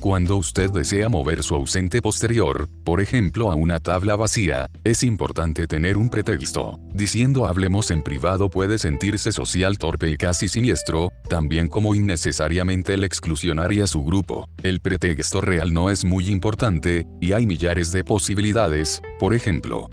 Cuando usted desea mover su ausente posterior, por ejemplo a una tabla vacía, es importante tener un pretexto. Diciendo hablemos en privado puede sentirse social torpe y casi siniestro, también como innecesariamente el exclusionaria su grupo. El pretexto real no es muy importante, y hay millares de posibilidades, por ejemplo,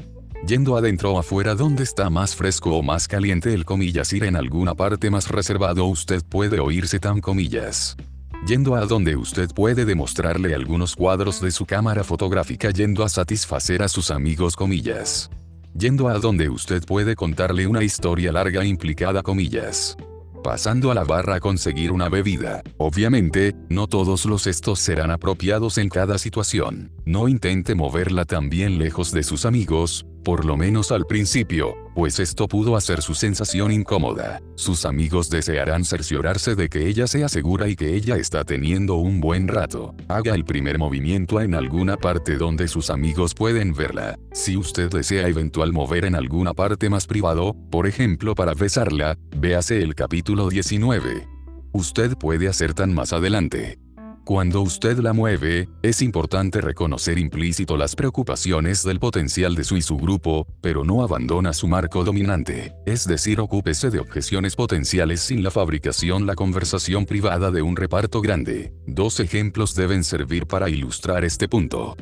yendo adentro o afuera donde está más fresco o más caliente el comillas ir en alguna parte más reservado usted puede oírse tan comillas yendo a donde usted puede demostrarle algunos cuadros de su cámara fotográfica yendo a satisfacer a sus amigos comillas. Yendo a donde usted puede contarle una historia larga implicada comillas. Pasando a la barra a conseguir una bebida. Obviamente, no todos los estos serán apropiados en cada situación. No intente moverla tan bien lejos de sus amigos, por lo menos al principio, pues esto pudo hacer su sensación incómoda. Sus amigos desearán cerciorarse de que ella sea segura y que ella está teniendo un buen rato. Haga el primer movimiento en alguna parte donde sus amigos pueden verla. Si usted desea eventual mover en alguna parte más privado, por ejemplo para besarla, véase el capítulo 19. Usted puede hacer tan más adelante. Cuando usted la mueve, es importante reconocer implícito las preocupaciones del potencial de su y su grupo, pero no abandona su marco dominante, es decir, ocúpese de objeciones potenciales sin la fabricación la conversación privada de un reparto grande. Dos ejemplos deben servir para ilustrar este punto.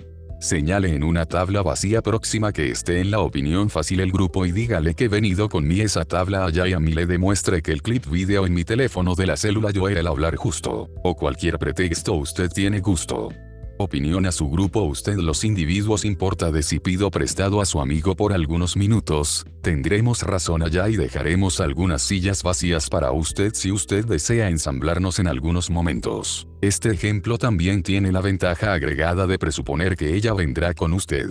Señale en una tabla vacía próxima que esté en la opinión fácil el grupo y dígale que he venido con mi esa tabla allá y a mí le demuestre que el clip video en mi teléfono de la célula yo era el hablar justo, o cualquier pretexto usted tiene gusto. Opinión a su grupo usted los individuos importa de si pido prestado a su amigo por algunos minutos, tendremos razón allá y dejaremos algunas sillas vacías para usted si usted desea ensamblarnos en algunos momentos. Este ejemplo también tiene la ventaja agregada de presuponer que ella vendrá con usted.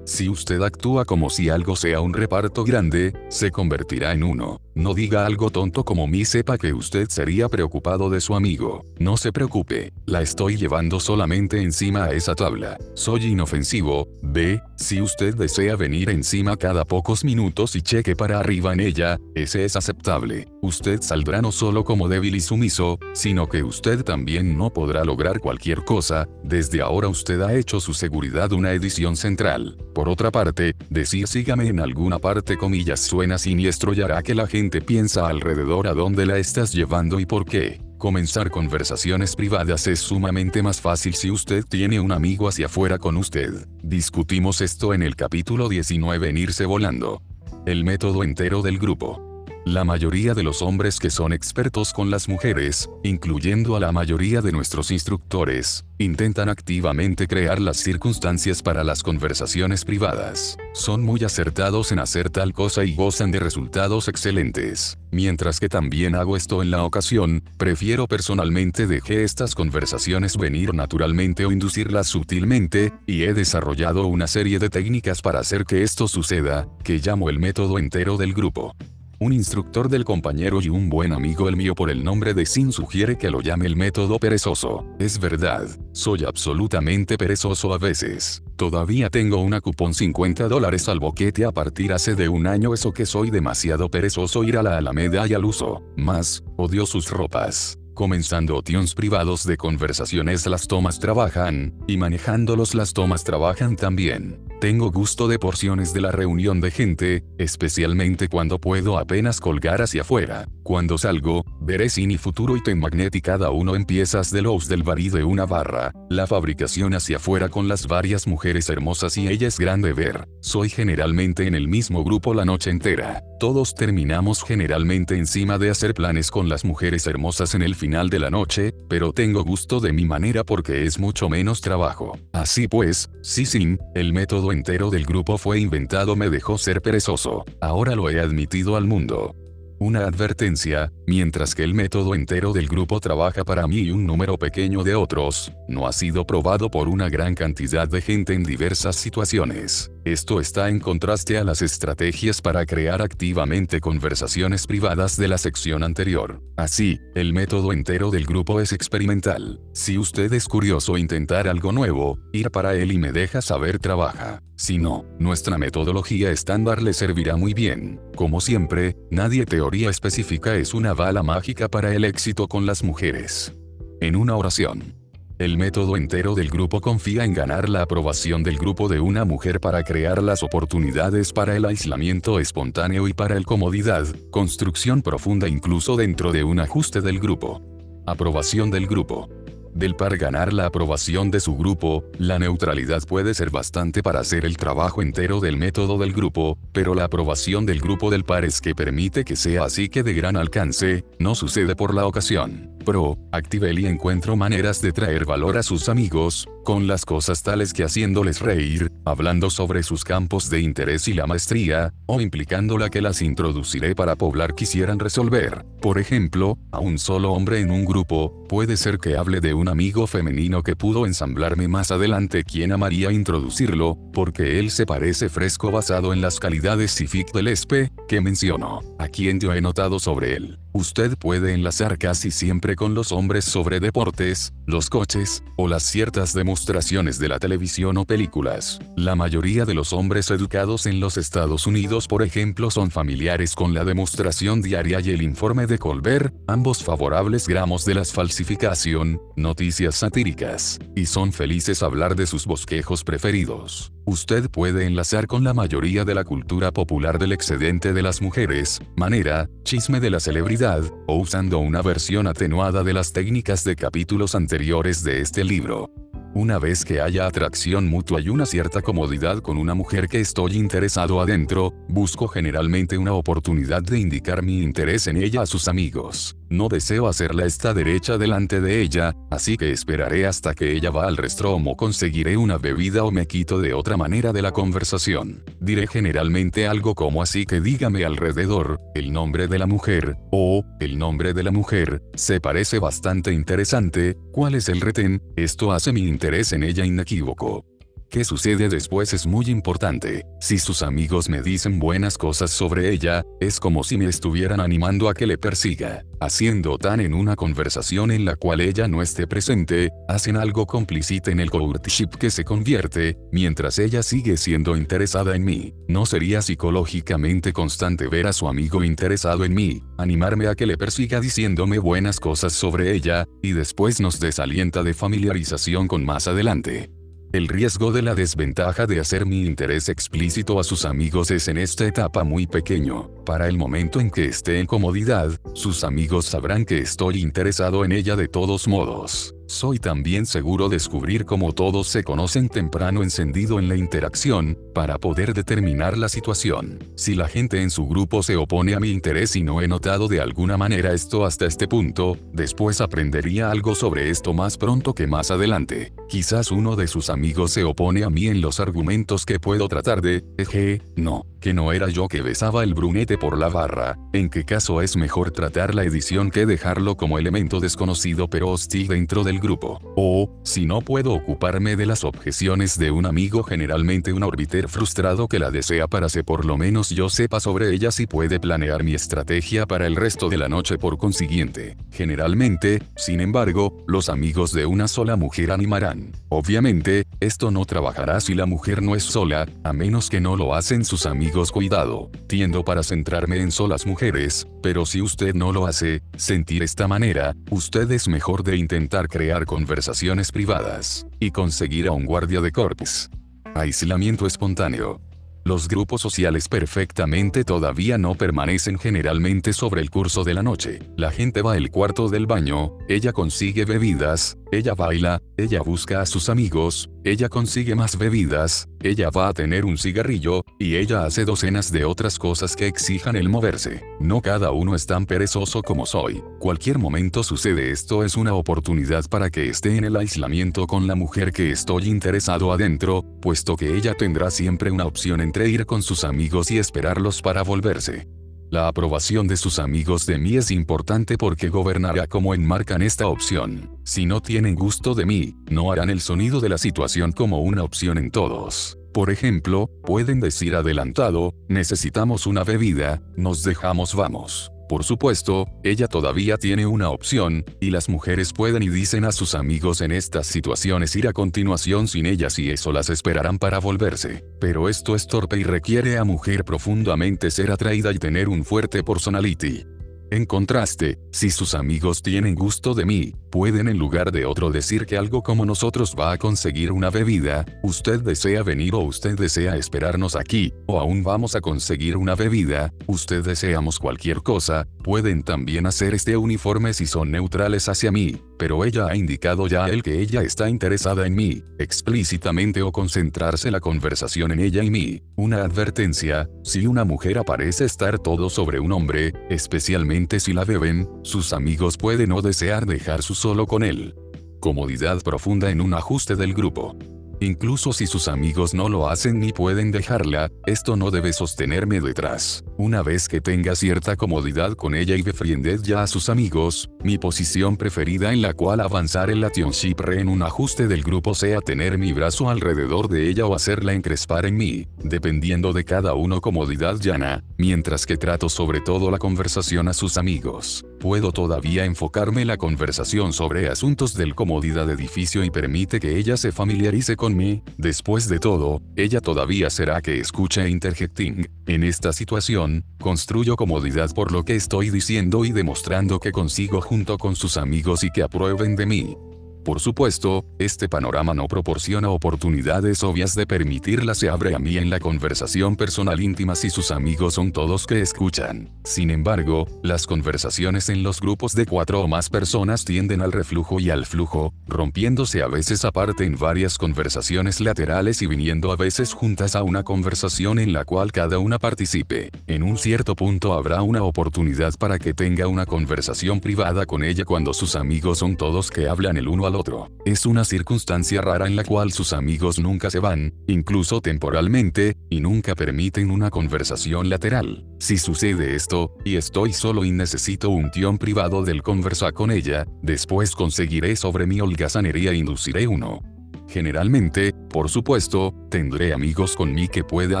Si usted actúa como si algo sea un reparto grande, se convertirá en uno. No diga algo tonto como mi sepa que usted sería preocupado de su amigo. No se preocupe, la estoy llevando solamente encima a esa tabla. Soy inofensivo, ve, si usted desea venir encima cada pocos minutos y cheque para arriba en ella, ese es aceptable. Usted saldrá no solo como débil y sumiso, sino que usted también no podrá lograr cualquier cosa, desde ahora usted ha hecho su seguridad una edición central. Por otra parte, decir sígame en alguna parte comillas suena siniestro y hará que la gente piensa alrededor a dónde la estás llevando y por qué. Comenzar conversaciones privadas es sumamente más fácil si usted tiene un amigo hacia afuera con usted. Discutimos esto en el capítulo 19 en Irse Volando. El método entero del grupo. La mayoría de los hombres que son expertos con las mujeres, incluyendo a la mayoría de nuestros instructores, intentan activamente crear las circunstancias para las conversaciones privadas. Son muy acertados en hacer tal cosa y gozan de resultados excelentes. Mientras que también hago esto en la ocasión, prefiero personalmente dejar estas conversaciones venir naturalmente o inducirlas sutilmente, y he desarrollado una serie de técnicas para hacer que esto suceda, que llamo el método entero del grupo. Un instructor del compañero y un buen amigo el mío por el nombre de Sin sugiere que lo llame el método perezoso. Es verdad, soy absolutamente perezoso a veces. Todavía tengo una cupón 50 dólares al boquete a partir hace de un año eso que soy demasiado perezoso ir a la Alameda y al uso. Más, odio sus ropas. Comenzando tions privados de conversaciones las tomas trabajan, y manejándolos las tomas trabajan también. Tengo gusto de porciones de la reunión de gente, especialmente cuando puedo apenas colgar hacia afuera. Cuando salgo, veré Cine Futuro y Ten Magnet y cada uno en piezas de los del barí de una barra. La fabricación hacia afuera con las varias mujeres hermosas y ella es grande ver. Soy generalmente en el mismo grupo la noche entera. Todos terminamos generalmente encima de hacer planes con las mujeres hermosas en el final de la noche, pero tengo gusto de mi manera porque es mucho menos trabajo. Así pues, sí sin, el método entero del grupo fue inventado me dejó ser perezoso. Ahora lo he admitido al mundo. Una advertencia, mientras que el método entero del grupo trabaja para mí y un número pequeño de otros, no ha sido probado por una gran cantidad de gente en diversas situaciones. Esto está en contraste a las estrategias para crear activamente conversaciones privadas de la sección anterior. Así, el método entero del grupo es experimental. Si usted es curioso intentar algo nuevo, ir para él y me deja saber trabaja. Si no, nuestra metodología estándar le servirá muy bien. Como siempre, nadie teoría específica es una bala mágica para el éxito con las mujeres. En una oración. El método entero del grupo confía en ganar la aprobación del grupo de una mujer para crear las oportunidades para el aislamiento espontáneo y para el comodidad, construcción profunda incluso dentro de un ajuste del grupo. Aprobación del grupo del par ganar la aprobación de su grupo, la neutralidad puede ser bastante para hacer el trabajo entero del método del grupo, pero la aprobación del grupo del par es que permite que sea así que de gran alcance, no sucede por la ocasión. Pro, Actively encuentro maneras de traer valor a sus amigos, con las cosas tales que haciéndoles reír, hablando sobre sus campos de interés y la maestría, o implicando la que las introduciré para poblar quisieran resolver. Por ejemplo, a un solo hombre en un grupo, puede ser que hable de un amigo femenino que pudo ensamblarme más adelante quien amaría introducirlo, porque él se parece fresco basado en las calidades CIFIC del ESPE, que menciono, a quien yo he notado sobre él. Usted puede enlazar casi siempre con los hombres sobre deportes, los coches, o las ciertas demostraciones de la televisión o películas. La mayoría de los hombres educados en los Estados Unidos por ejemplo son familiares con la demostración diaria y el informe de Colbert, ambos favorables gramos de las falsificación, noticias satíricas, y son felices hablar de sus bosquejos preferidos. Usted puede enlazar con la mayoría de la cultura popular del excedente de las mujeres, manera, chisme de la celebridad, o usando una versión atenuada de las técnicas de capítulos anteriores de este libro. Una vez que haya atracción mutua y una cierta comodidad con una mujer que estoy interesado adentro, busco generalmente una oportunidad de indicar mi interés en ella a sus amigos. No deseo hacerla esta derecha delante de ella, así que esperaré hasta que ella va al restromo conseguiré una bebida o me quito de otra manera de la conversación. Diré generalmente algo como así que dígame alrededor, el nombre de la mujer, o, el nombre de la mujer, se parece bastante interesante, ¿cuál es el retén? Esto hace mi interés en ella inequívoco qué sucede después es muy importante. Si sus amigos me dicen buenas cosas sobre ella, es como si me estuvieran animando a que le persiga. Haciendo tan en una conversación en la cual ella no esté presente, hacen algo complicite en el courtship que se convierte, mientras ella sigue siendo interesada en mí. No sería psicológicamente constante ver a su amigo interesado en mí, animarme a que le persiga diciéndome buenas cosas sobre ella, y después nos desalienta de familiarización con más adelante. El riesgo de la desventaja de hacer mi interés explícito a sus amigos es en esta etapa muy pequeño. Para el momento en que esté en comodidad, sus amigos sabrán que estoy interesado en ella de todos modos. Soy también seguro descubrir cómo todos se conocen temprano encendido en la interacción, para poder determinar la situación. Si la gente en su grupo se opone a mi interés y no he notado de alguna manera esto hasta este punto, después aprendería algo sobre esto más pronto que más adelante. Quizás uno de sus amigos se opone a mí en los argumentos que puedo tratar de, eje, no, que no era yo que besaba el brunete por la barra, en qué caso es mejor tratar la edición que dejarlo como elemento desconocido pero hostil dentro del grupo. O, si no puedo ocuparme de las objeciones de un amigo generalmente un orbiter frustrado que la desea para que por lo menos yo sepa sobre ella si puede planear mi estrategia para el resto de la noche por consiguiente. Generalmente, sin embargo, los amigos de una sola mujer animarán. Obviamente, esto no trabajará si la mujer no es sola, a menos que no lo hacen sus amigos cuidado. Tiendo para centrarme en solas mujeres, pero si usted no lo hace, sentir esta manera, usted es mejor de intentar crear conversaciones privadas, y conseguir a un guardia de corps. Aislamiento espontáneo. Los grupos sociales perfectamente todavía no permanecen generalmente sobre el curso de la noche. La gente va al cuarto del baño, ella consigue bebidas, ella baila, ella busca a sus amigos, ella consigue más bebidas, ella va a tener un cigarrillo, y ella hace docenas de otras cosas que exijan el moverse. No cada uno es tan perezoso como soy. Cualquier momento sucede esto es una oportunidad para que esté en el aislamiento con la mujer que estoy interesado adentro, puesto que ella tendrá siempre una opción entre ir con sus amigos y esperarlos para volverse. La aprobación de sus amigos de mí es importante porque gobernará como enmarcan esta opción. Si no tienen gusto de mí, no harán el sonido de la situación como una opción en todos. Por ejemplo, pueden decir adelantado, necesitamos una bebida, nos dejamos vamos. Por supuesto, ella todavía tiene una opción, y las mujeres pueden y dicen a sus amigos en estas situaciones ir a continuación sin ellas y eso las esperarán para volverse. Pero esto es torpe y requiere a mujer profundamente ser atraída y tener un fuerte personality. En contraste, si sus amigos tienen gusto de mí, pueden en lugar de otro decir que algo como nosotros va a conseguir una bebida, usted desea venir o usted desea esperarnos aquí, o aún vamos a conseguir una bebida, usted deseamos cualquier cosa, pueden también hacer este uniforme si son neutrales hacia mí, pero ella ha indicado ya a él que ella está interesada en mí, explícitamente o concentrarse la conversación en ella y mí. Una advertencia, si una mujer aparece estar todo sobre un hombre, especialmente si la beben, sus amigos pueden no desear dejar su solo con él. Comodidad profunda en un ajuste del grupo. Incluso si sus amigos no lo hacen ni pueden dejarla, esto no debe sostenerme detrás. Una vez que tenga cierta comodidad con ella y befriended ya a sus amigos, mi posición preferida en la cual avanzar el lationship en un ajuste del grupo sea tener mi brazo alrededor de ella o hacerla encrespar en mí, dependiendo de cada uno comodidad llana, mientras que trato sobre todo la conversación a sus amigos. Puedo todavía enfocarme la conversación sobre asuntos del comodidad edificio y permite que ella se familiarice con mí, después de todo, ella todavía será que escuche interjecting. En esta situación, construyo comodidad por lo que estoy diciendo y demostrando que consigo junto con sus amigos y que aprueben de mí. Por supuesto, este panorama no proporciona oportunidades obvias de permitirla se abre a mí en la conversación personal íntima si sus amigos son todos que escuchan. Sin embargo, las conversaciones en los grupos de cuatro o más personas tienden al reflujo y al flujo, rompiéndose a veces aparte en varias conversaciones laterales y viniendo a veces juntas a una conversación en la cual cada una participe. En un cierto punto habrá una oportunidad para que tenga una conversación privada con ella cuando sus amigos son todos que hablan el uno al otro. Es una circunstancia rara en la cual sus amigos nunca se van, incluso temporalmente, y nunca permiten una conversación lateral. Si sucede esto, y estoy solo y necesito un tión privado del conversar con ella, después conseguiré sobre mi holgazanería e induciré uno. Generalmente, por supuesto, tendré amigos con mí que pueda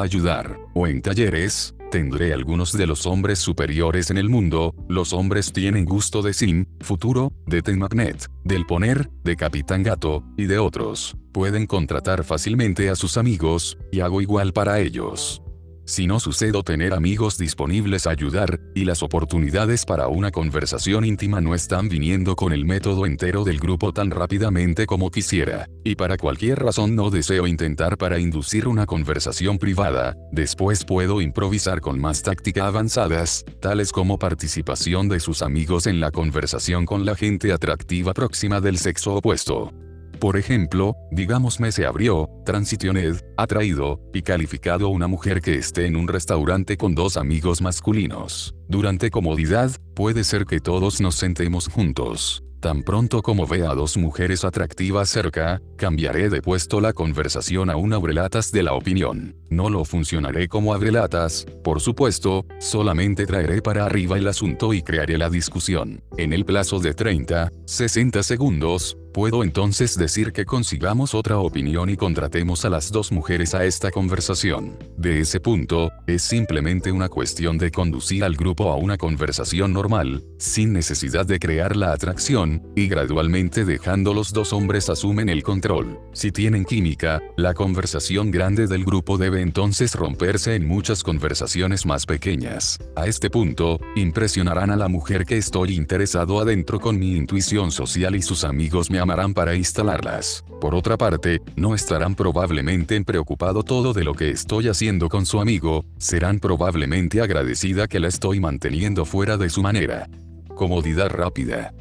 ayudar, o en talleres, tendré algunos de los hombres superiores en el mundo, los hombres tienen gusto de Sin, Futuro, de Ten Magnet, del Poner, de Capitán Gato, y de otros. Pueden contratar fácilmente a sus amigos, y hago igual para ellos. Si no sucedo tener amigos disponibles a ayudar, y las oportunidades para una conversación íntima no están viniendo con el método entero del grupo tan rápidamente como quisiera, y para cualquier razón no deseo intentar para inducir una conversación privada, después puedo improvisar con más táctica avanzadas, tales como participación de sus amigos en la conversación con la gente atractiva próxima del sexo opuesto. Por ejemplo, digámosme se abrió, transitioned, atraído, y calificado una mujer que esté en un restaurante con dos amigos masculinos. Durante comodidad, puede ser que todos nos sentemos juntos. Tan pronto como vea a dos mujeres atractivas cerca, cambiaré de puesto la conversación a un abrelatas de la opinión. No lo funcionaré como abrelatas, por supuesto, solamente traeré para arriba el asunto y crearé la discusión. En el plazo de 30, 60 segundos, Puedo entonces decir que consigamos otra opinión y contratemos a las dos mujeres a esta conversación. De ese punto, es simplemente una cuestión de conducir al grupo a una conversación normal, sin necesidad de crear la atracción, y gradualmente dejando los dos hombres asumen el control. Si tienen química, la conversación grande del grupo debe entonces romperse en muchas conversaciones más pequeñas. A este punto, impresionarán a la mujer que estoy interesado adentro con mi intuición social y sus amigos me amarán para instalarlas. Por otra parte, no estarán probablemente en preocupado todo de lo que estoy haciendo con su amigo, serán probablemente agradecida que la estoy manteniendo fuera de su manera. Comodidad rápida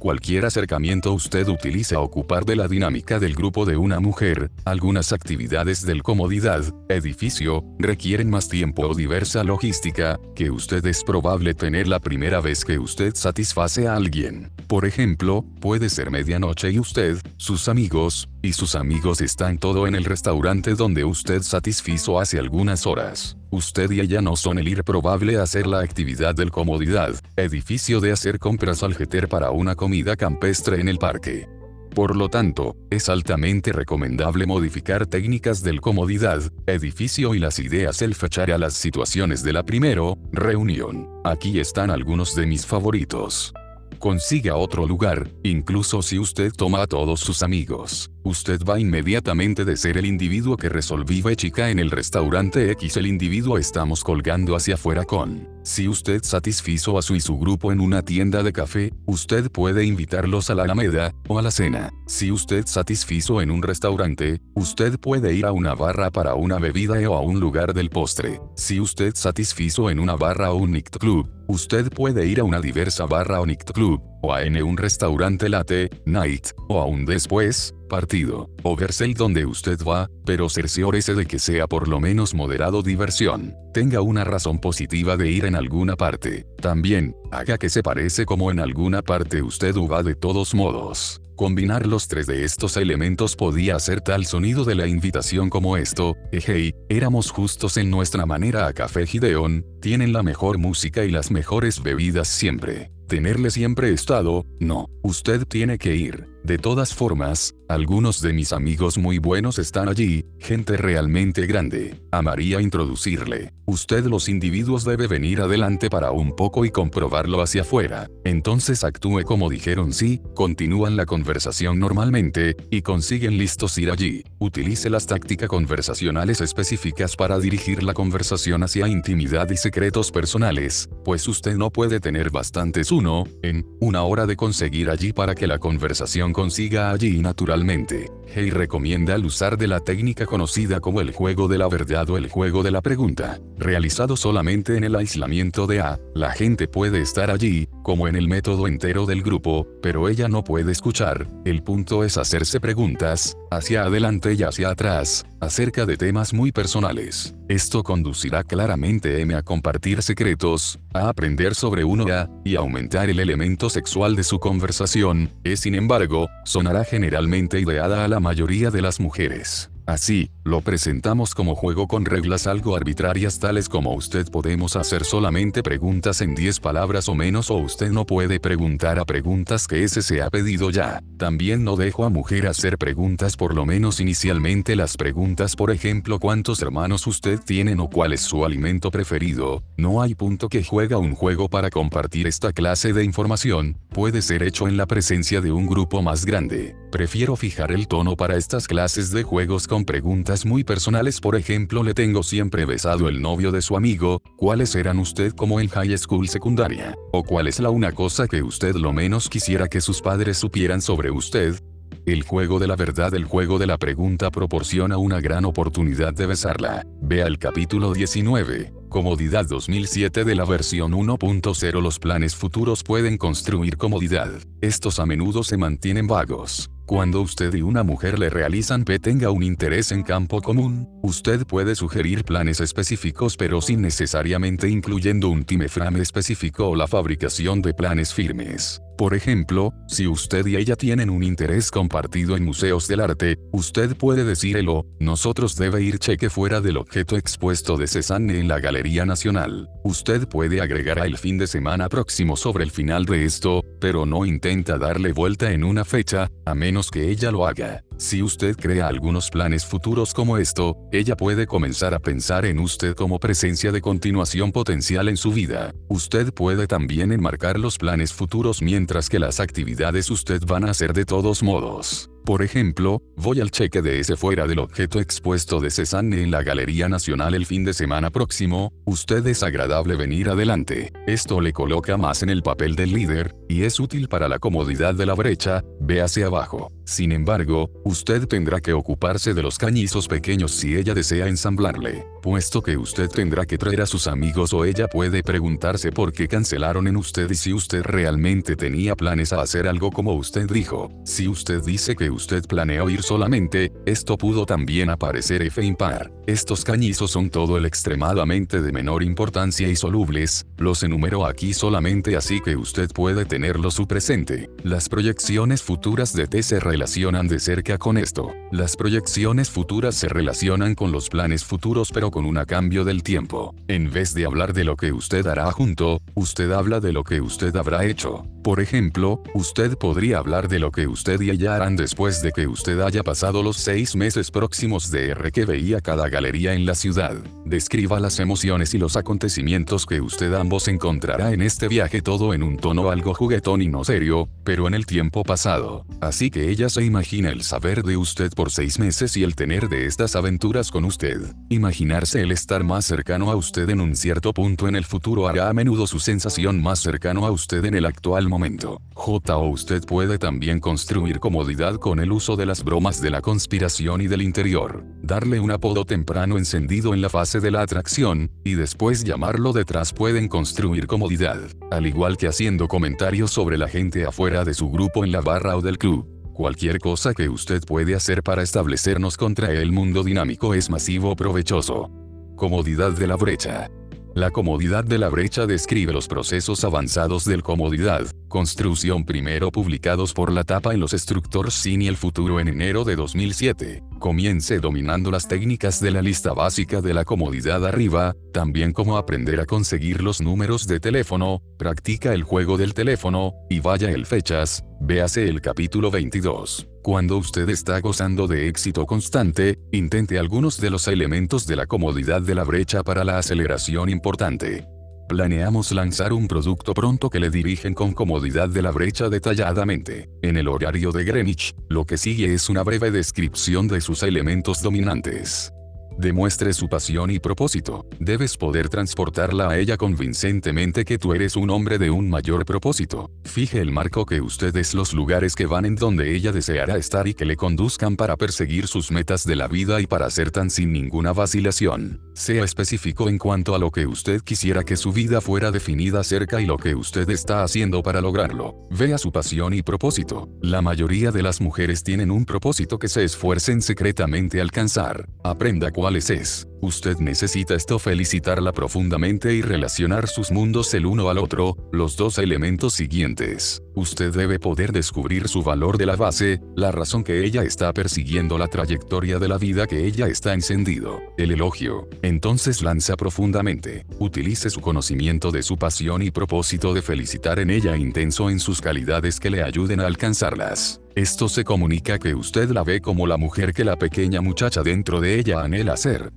cualquier acercamiento usted utilice a ocupar de la dinámica del grupo de una mujer, algunas actividades del comodidad, edificio, requieren más tiempo o diversa logística, que usted es probable tener la primera vez que usted satisface a alguien. Por ejemplo, puede ser medianoche y usted, sus amigos, y sus amigos están todo en el restaurante donde usted satisfizo hace algunas horas. Usted y ella no son el ir probable a hacer la actividad del comodidad, edificio de hacer compras al jeter para una comida campestre en el parque. Por lo tanto, es altamente recomendable modificar técnicas del comodidad, edificio y las ideas el fechar a las situaciones de la primero, reunión. Aquí están algunos de mis favoritos. Consiga otro lugar, incluso si usted toma a todos sus amigos. usted va inmediatamente de ser el individuo que resolví chica en el restaurante X el individuo estamos colgando hacia afuera con. Si usted satisfizo a su y su grupo en una tienda de café, usted puede invitarlos a la Alameda, o a la cena. Si usted satisfizo en un restaurante, usted puede ir a una barra para una bebida o a un lugar del postre. Si usted satisfizo en una barra o un night club, usted puede ir a una diversa barra o night club, o a en un restaurante latte, night, o aún después, partido, o el donde usted va, pero cerciórese de que sea por lo menos moderado diversión. Tenga una razón positiva de ir en alguna parte. También, haga que se parece como en alguna parte usted va de todos modos. Combinar los tres de estos elementos podía hacer tal sonido de la invitación como esto, hey, éramos justos en nuestra manera a Café Gideon, tienen la mejor música y las mejores bebidas siempre. Tenerle siempre estado, no, usted tiene que ir. De todas formas, algunos de mis amigos muy buenos están allí, gente realmente grande. Amaría introducirle. Usted los individuos debe venir adelante para un poco y comprobarlo hacia afuera. Entonces actúe como dijeron sí, continúan la conversación normalmente, y consiguen listos ir allí. Utilice las tácticas conversacionales específicas para dirigir la conversación hacia intimidad y secretos personales, pues usted no puede tener bastantes uno, en, una hora de conseguir allí para que la conversación consiga allí naturalmente naturalmente. Hey recomienda el usar de la técnica conocida como el juego de la verdad o el juego de la pregunta, realizado solamente en el aislamiento de A, la gente puede estar allí, como en el método entero del grupo, pero ella no puede escuchar, el punto es hacerse preguntas, hacia adelante y hacia atrás, acerca de temas muy personales. Esto conducirá claramente M a compartir secretos, a aprender sobre uno A, y aumentar el elemento sexual de su conversación, es sin embargo, sonará generalmente ideada a la mayoría de las mujeres. Así, lo presentamos como juego con reglas algo arbitrarias tales como usted podemos hacer solamente preguntas en 10 palabras o menos o usted no puede preguntar a preguntas que ese se ha pedido ya. También no dejo a mujer hacer preguntas por lo menos inicialmente las preguntas por ejemplo cuántos hermanos usted tiene o cuál es su alimento preferido. No hay punto que juega un juego para compartir esta clase de información, puede ser hecho en la presencia de un grupo más grande. Prefiero fijar el tono para estas clases de juegos con preguntas muy personales por ejemplo le tengo siempre besado el novio de su amigo, ¿cuáles eran usted como en high school secundaria? ¿O cuál es la una cosa que usted lo menos quisiera que sus padres supieran sobre usted? El juego de la verdad, el juego de la pregunta proporciona una gran oportunidad de besarla. Vea el capítulo 19. Comodidad 2007 de la versión 1.0 Los planes futuros pueden construir comodidad. Estos a menudo se mantienen vagos. Cuando usted y una mujer le realizan P tenga un interés en campo común, usted puede sugerir planes específicos pero sin necesariamente incluyendo un time frame específico o la fabricación de planes firmes. Por ejemplo, si usted y ella tienen un interés compartido en museos del arte, usted puede decirlo, nosotros debe ir cheque fuera del objeto expuesto de Cézanne en la Galería Nacional. Usted puede agregar a el fin de semana próximo sobre el final de esto, pero no intenta darle vuelta en una fecha, a menos que ella lo haga. Si usted crea algunos planes futuros como esto, ella puede comenzar a pensar en usted como presencia de continuación potencial en su vida. Usted puede también enmarcar los planes futuros mientras que las actividades usted van a hacer de todos modos. Por ejemplo, voy al cheque de ese fuera del objeto expuesto de Cézanne en la Galería Nacional el fin de semana próximo, usted es agradable venir adelante. Esto le coloca más en el papel del líder, y es útil para la comodidad de la brecha, véase abajo. Sin embargo, usted tendrá que ocuparse de los cañizos pequeños si ella desea ensamblarle, puesto que usted tendrá que traer a sus amigos o ella puede preguntarse por qué cancelaron en usted y si usted realmente tenía planes a hacer algo como usted dijo. Si usted dice que usted planeó ir solamente, esto pudo también aparecer F impar. Estos cañizos son todo el extremadamente de menor importancia y solubles, los enumero aquí solamente así que usted puede tenerlo su presente. Las proyecciones futuras de T se relacionan de cerca con esto. Las proyecciones futuras se relacionan con los planes futuros pero con un cambio del tiempo. En vez de hablar de lo que usted hará junto, usted habla de lo que usted habrá hecho. Por ejemplo, usted podría hablar de lo que usted y ella harán después después de que usted haya pasado los seis meses próximos de R que veía cada galería en la ciudad. Describa las emociones y los acontecimientos que usted ambos encontrará en este viaje todo en un tono algo juguetón y no serio, pero en el tiempo pasado. Así que ella se imagina el saber de usted por seis meses y el tener de estas aventuras con usted. Imaginarse el estar más cercano a usted en un cierto punto en el futuro hará a menudo su sensación más cercano a usted en el actual momento. J. O usted puede también construir comodidad con el uso de las bromas de la conspiración y del interior. Darle un apodo temprano encendido en la fase de la atracción, y después llamarlo detrás pueden construir comodidad. Al igual que haciendo comentarios sobre la gente afuera de su grupo en la barra o del club. Cualquier cosa que usted puede hacer para establecernos contra el mundo dinámico es masivo provechoso. Comodidad de la brecha. La comodidad de la brecha describe los procesos avanzados del comodidad, construcción primero publicados por la tapa en los Structors Sin y el futuro en enero de 2007. Comience dominando las técnicas de la lista básica de la comodidad arriba, también como aprender a conseguir los números de teléfono, practica el juego del teléfono, y vaya el fechas, véase el capítulo 22. Cuando usted está gozando de éxito constante, intente algunos de los elementos de la comodidad de la brecha para la aceleración importante. Planeamos lanzar un producto pronto que le dirigen con comodidad de la brecha detalladamente. En el horario de Greenwich, lo que sigue es una breve descripción de sus elementos dominantes. Demuestre su pasión y propósito. Debes poder transportarla a ella convincentemente que tú eres un hombre de un mayor propósito. Fije el marco que ustedes los lugares que van en donde ella deseará estar y que le conduzcan para perseguir sus metas de la vida y para ser tan sin ninguna vacilación. Sea específico en cuanto a lo que usted quisiera que su vida fuera definida cerca y lo que usted está haciendo para lograrlo. Vea su pasión y propósito. La mayoría de las mujeres tienen un propósito que se esfuercen secretamente a alcanzar. Aprenda cuál es. Usted necesita esto felicitarla profundamente y relacionar sus mundos el uno al otro, los dos elementos siguientes. Usted debe poder descubrir su valor de la base, la razón que ella está persiguiendo la trayectoria de la vida que ella está encendido, el elogio. Entonces lanza profundamente. Utilice su conocimiento de su pasión y propósito de felicitar en ella intenso en sus calidades que le ayuden a alcanzarlas. Esto se comunica que usted la ve como la mujer que la pequeña muchacha dentro de ella anhela ser.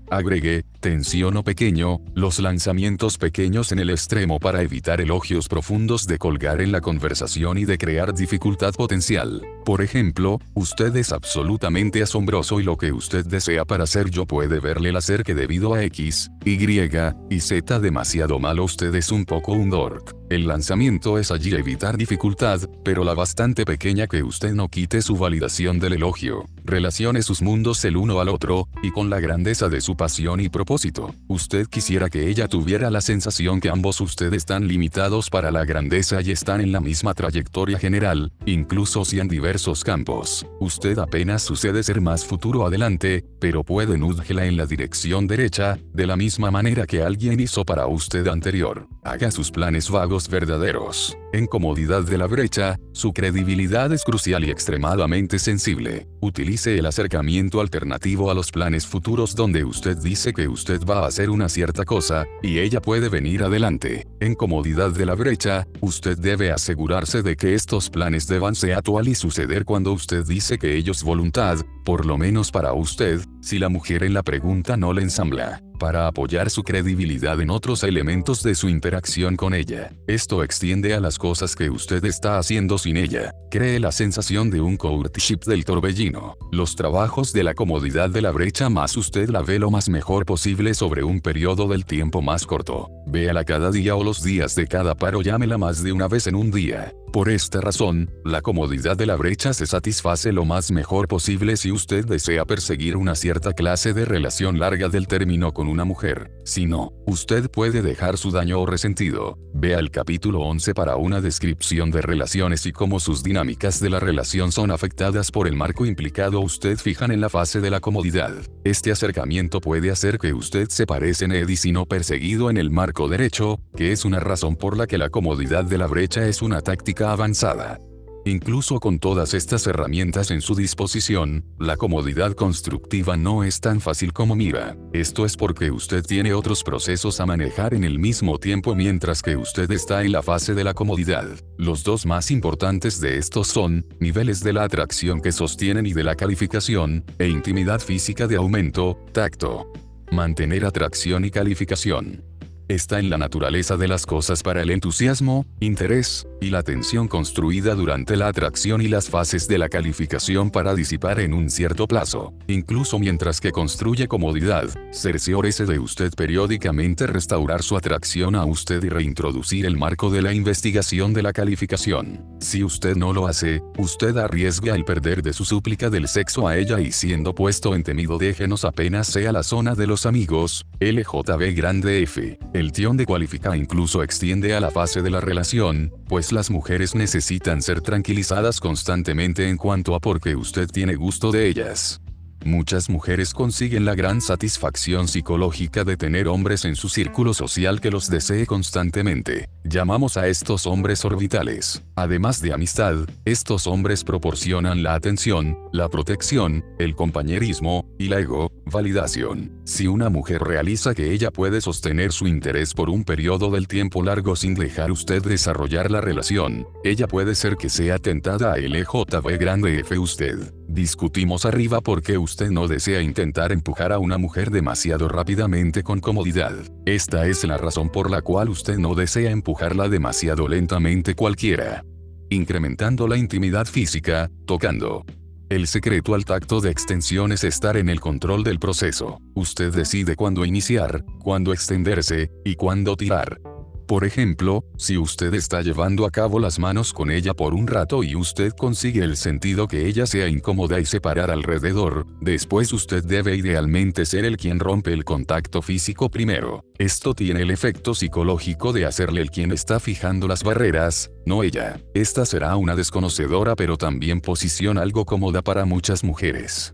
Tensión o pequeño, los lanzamientos pequeños en el extremo para evitar elogios profundos de colgar en la conversación y de crear dificultad potencial. Por ejemplo, usted es absolutamente asombroso y lo que usted desea para ser yo puede verle el hacer que debido a X, Y y Z demasiado malo usted es un poco un dork. El lanzamiento es allí evitar dificultad, pero la bastante pequeña que usted no quite su validación del elogio. Relacione sus mundos el uno al otro, y con la grandeza de su pasión y propósito. Usted quisiera que ella tuviera la sensación que ambos ustedes están limitados para la grandeza y están en la misma trayectoria general, incluso si en diversos campos. Usted apenas sucede ser más futuro adelante, pero puede nudgela en la dirección derecha, de la misma manera que alguien hizo para usted anterior. Haga sus planes vagos verdaderos. En comodidad de la brecha, su credibilidad es crucial y extremadamente sensible. Utilice el acercamiento alternativo a los planes futuros donde usted dice que usted va a hacer una cierta cosa, y ella puede venir adelante. En comodidad de la brecha, usted debe asegurarse de que estos planes deban ser actual y suceder cuando usted dice que ellos voluntad, por lo menos para usted, si la mujer en la pregunta no le ensambla para apoyar su credibilidad en otros elementos de su interacción con ella. Esto extiende a las cosas que usted está haciendo sin ella. Cree la sensación de un courtship del torbellino. Los trabajos de la comodidad de la brecha más usted la ve lo más mejor posible sobre un periodo del tiempo más corto. Véala cada día o los días de cada par o llámela más de una vez en un día. Por esta razón, la comodidad de la brecha se satisface lo más mejor posible si usted desea perseguir una cierta clase de relación larga del término con una mujer. Si no, usted puede dejar su daño o resentido. Vea el capítulo 11 para una descripción de relaciones y cómo sus dinámicas de la relación son afectadas por el marco implicado usted fijan en la fase de la comodidad. Este acercamiento puede hacer que usted se parece en Eddie sino perseguido en el marco derecho, que es una razón por la que la comodidad de la brecha es una táctica avanzada. Incluso con todas estas herramientas en su disposición, la comodidad constructiva no es tan fácil como mira. Esto es porque usted tiene otros procesos a manejar en el mismo tiempo mientras que usted está en la fase de la comodidad. Los dos más importantes de estos son, niveles de la atracción que sostienen y de la calificación, e intimidad física de aumento, tacto. Mantener atracción y calificación. Está en la naturaleza de las cosas para el entusiasmo, interés, y la tensión construida durante la atracción y las fases de la calificación para disipar en un cierto plazo. Incluso mientras que construye comodidad, cerciórese de usted periódicamente restaurar su atracción a usted y reintroducir el marco de la investigación de la calificación. Si usted no lo hace, usted arriesga el perder de su súplica del sexo a ella y siendo puesto en temido déjenos apenas sea la zona de los amigos, LJB grande F. El tion de cualifica incluso extiende a la fase de la relación, pues las mujeres necesitan ser tranquilizadas constantemente en cuanto a por qué usted tiene gusto de ellas. Muchas mujeres consiguen la gran satisfacción psicológica de tener hombres en su círculo social que los desee constantemente. Llamamos a estos hombres orbitales. Además de amistad, estos hombres proporcionan la atención, la protección, el compañerismo, y la ego, validación. Si una mujer realiza que ella puede sostener su interés por un periodo del tiempo largo sin dejar usted desarrollar la relación, ella puede ser que sea tentada a LJB grande F usted. Discutimos arriba porque usted no desea intentar empujar a una mujer demasiado rápidamente con comodidad. Esta es la razón por la cual usted no desea empujarla demasiado lentamente cualquiera. Incrementando la intimidad física, tocando. El secreto al tacto de extensión es estar en el control del proceso. Usted decide cuándo iniciar, cuándo extenderse, y cuándo tirar. Por ejemplo, si usted está llevando a cabo las manos con ella por un rato y usted consigue el sentido que ella sea incómoda y separar alrededor, después usted debe idealmente ser el quien rompe el contacto físico primero. Esto tiene el efecto psicológico de hacerle el quien está fijando las barreras, no ella. Esta será una desconocedora pero también posición algo cómoda para muchas mujeres.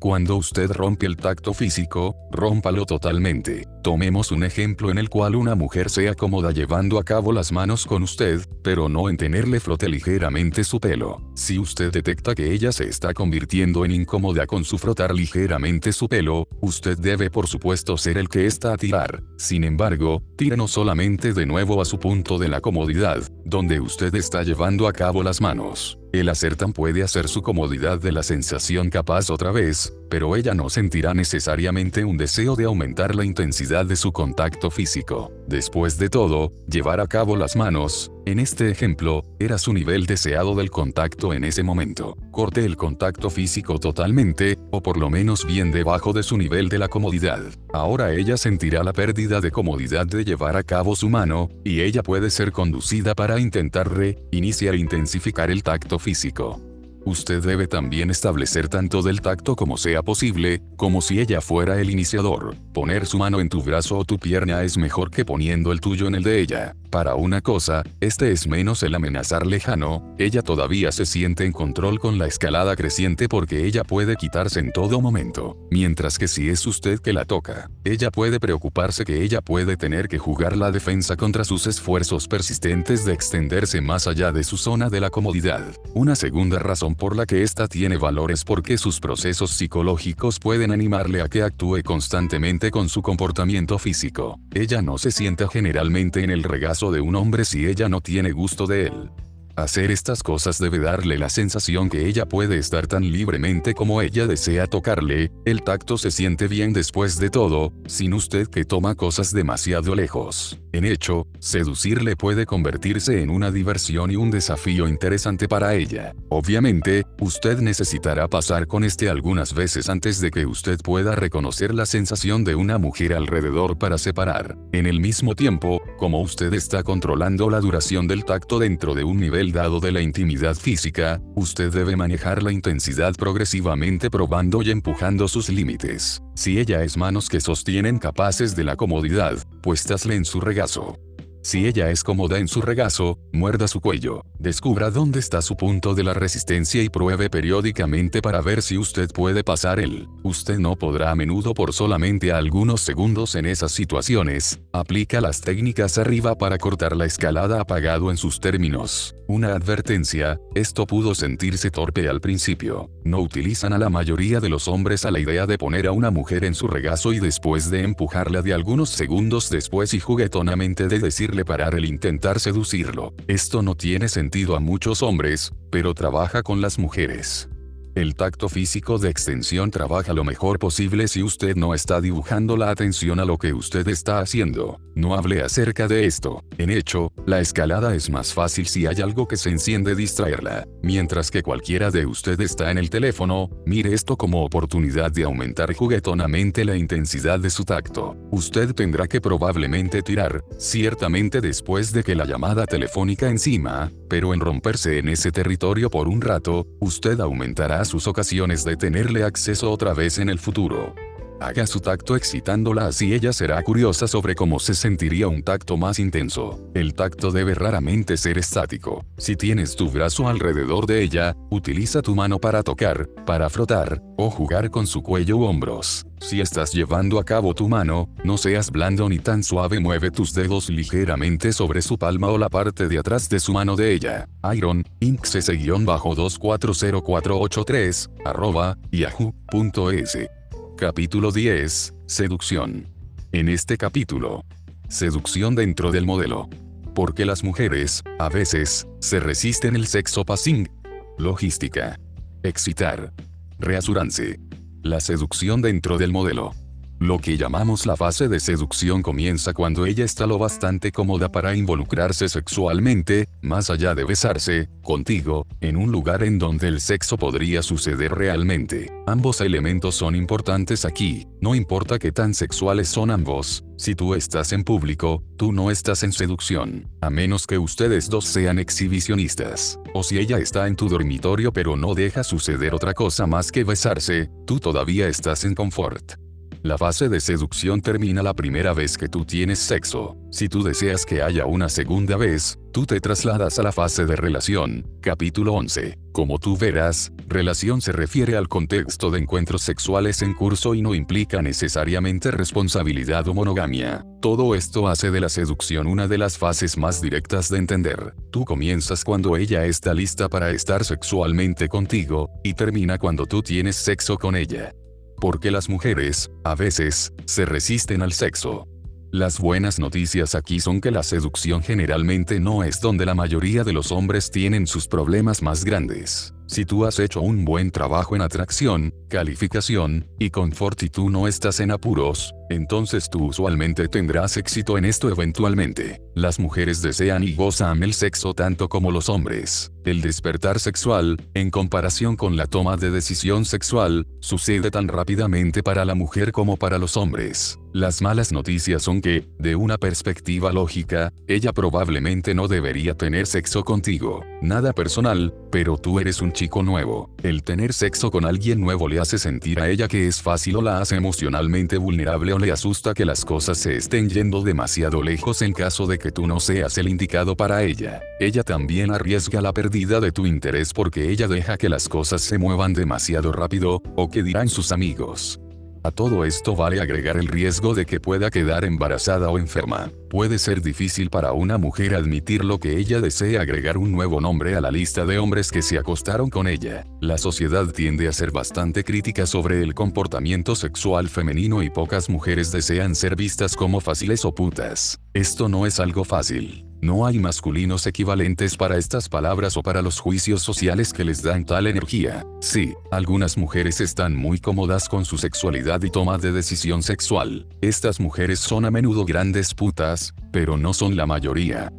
Cuando usted rompe el tacto físico, rómpalo totalmente. Tomemos un ejemplo en el cual una mujer sea cómoda llevando a cabo las manos con usted, pero no en tenerle frote ligeramente su pelo. Si usted detecta que ella se está convirtiendo en incómoda con su frotar ligeramente su pelo, usted debe por supuesto ser el que está a tirar. Sin embargo, no solamente de nuevo a su punto de la comodidad, donde usted está llevando a cabo las manos. El hacer tan puede hacer su comodidad de la sensación capaz otra vez, pero ella no sentirá necesariamente un deseo de aumentar la intensidad de su contacto físico. Después de todo, llevar a cabo las manos, en este ejemplo, era su nivel deseado del contacto en ese momento. Corte el contacto físico totalmente, o por lo menos bien debajo de su nivel de la comodidad. Ahora ella sentirá la pérdida de comodidad de llevar a cabo su mano, y ella puede ser conducida para intentar re-iniciar e intensificar el tacto físico. Usted debe también establecer tanto del tacto como sea posible, como si ella fuera el iniciador. Poner su mano en tu brazo o tu pierna es mejor que poniendo el tuyo en el de ella. Para una cosa, este es menos el amenazar lejano, ella todavía se siente en control con la escalada creciente porque ella puede quitarse en todo momento. Mientras que si es usted que la toca, ella puede preocuparse que ella puede tener que jugar la defensa contra sus esfuerzos persistentes de extenderse más allá de su zona de la comodidad. Una segunda razón por la que esta tiene valor es porque sus procesos psicológicos pueden animarle a que actúe constantemente con su comportamiento físico. Ella no se sienta generalmente en el regazo de un hombre si ella no tiene gusto de él. Hacer estas cosas debe darle la sensación que ella puede estar tan libremente como ella desea tocarle, el tacto se siente bien después de todo, sin usted que toma cosas demasiado lejos. En hecho, seducirle puede convertirse en una diversión y un desafío interesante para ella. Obviamente, usted necesitará pasar con este algunas veces antes de que usted pueda reconocer la sensación de una mujer alrededor para separar. En el mismo tiempo, como usted está controlando la duración del tacto dentro de un nivel dado de la intimidad física, usted debe manejar la intensidad progresivamente probando y empujando sus límites. Si ella es manos que sostienen capaces de la comodidad, puéstasle en su regazo. Si ella es cómoda en su regazo, muerda su cuello, descubra dónde está su punto de la resistencia y pruebe periódicamente para ver si usted puede pasar él. Usted no podrá a menudo por solamente algunos segundos en esas situaciones. Aplica las técnicas arriba para cortar la escalada apagado en sus términos. Una advertencia, esto pudo sentirse torpe al principio. No utilizan a la mayoría de los hombres a la idea de poner a una mujer en su regazo y después de empujarla de algunos segundos después y juguetonamente de decir parar el intentar seducirlo. Esto no tiene sentido a muchos hombres, pero trabaja con las mujeres. El tacto físico de extensión trabaja lo mejor posible si usted no está dibujando la atención a lo que usted está haciendo. No hable acerca de esto. En hecho, la escalada es más fácil si hay algo que se enciende distraerla. Mientras que cualquiera de usted está en el teléfono, mire esto como oportunidad de aumentar juguetonamente la intensidad de su tacto. Usted tendrá que probablemente tirar, ciertamente después de que la llamada telefónica encima, pero en romperse en ese territorio por un rato, usted aumentará sus ocasiones de tenerle acceso otra vez en el futuro. Haga su tacto excitándola así ella será curiosa sobre cómo se sentiría un tacto más intenso. El tacto debe raramente ser estático. Si tienes tu brazo alrededor de ella, utiliza tu mano para tocar, para frotar, o jugar con su cuello u hombros. Si estás llevando a cabo tu mano, no seas blando ni tan suave, mueve tus dedos ligeramente sobre su palma o la parte de atrás de su mano de ella. Iron, Inc. 240483, arroba, yahoo.es. Capítulo 10. Seducción. En este capítulo. Seducción dentro del modelo. Porque las mujeres, a veces, se resisten el sexo passing. Logística. Excitar. Reasurance. La seducción dentro del modelo. Lo que llamamos la fase de seducción comienza cuando ella está lo bastante cómoda para involucrarse sexualmente, más allá de besarse, contigo, en un lugar en donde el sexo podría suceder realmente. Ambos elementos son importantes aquí, no importa qué tan sexuales son ambos, si tú estás en público, tú no estás en seducción, a menos que ustedes dos sean exhibicionistas. O si ella está en tu dormitorio pero no deja suceder otra cosa más que besarse, tú todavía estás en confort. La fase de seducción termina la primera vez que tú tienes sexo. Si tú deseas que haya una segunda vez, tú te trasladas a la fase de relación. Capítulo 11. Como tú verás, relación se refiere al contexto de encuentros sexuales en curso y no implica necesariamente responsabilidad o monogamia. Todo esto hace de la seducción una de las fases más directas de entender. Tú comienzas cuando ella está lista para estar sexualmente contigo, y termina cuando tú tienes sexo con ella porque las mujeres, a veces, se resisten al sexo. Las buenas noticias aquí son que la seducción generalmente no es donde la mayoría de los hombres tienen sus problemas más grandes. Si tú has hecho un buen trabajo en atracción, calificación, y confort y tú no estás en apuros, entonces tú usualmente tendrás éxito en esto eventualmente. Las mujeres desean y gozan el sexo tanto como los hombres. El despertar sexual, en comparación con la toma de decisión sexual, sucede tan rápidamente para la mujer como para los hombres. Las malas noticias son que, de una perspectiva lógica, ella probablemente no debería tener sexo contigo. Nada personal, pero tú eres un chico nuevo. El tener sexo con alguien nuevo le hace sentir a ella que es fácil o la hace emocionalmente vulnerable o le asusta que las cosas se estén yendo demasiado lejos en caso de que tú no seas el indicado para ella. Ella también arriesga la pérdida de tu interés porque ella deja que las cosas se muevan demasiado rápido, o que dirán sus amigos. A todo esto vale agregar el riesgo de que pueda quedar embarazada o enferma. Puede ser difícil para una mujer admitir lo que ella desea agregar un nuevo nombre a la lista de hombres que se acostaron con ella. La sociedad tiende a ser bastante crítica sobre el comportamiento sexual femenino y pocas mujeres desean ser vistas como fáciles o putas. Esto no es algo fácil. No hay masculinos equivalentes para estas palabras o para los juicios sociales que les dan tal energía. Sí, algunas mujeres están muy cómodas con su sexualidad y toma de decisión sexual. Estas mujeres son a menudo grandes putas, pero no son la mayoría.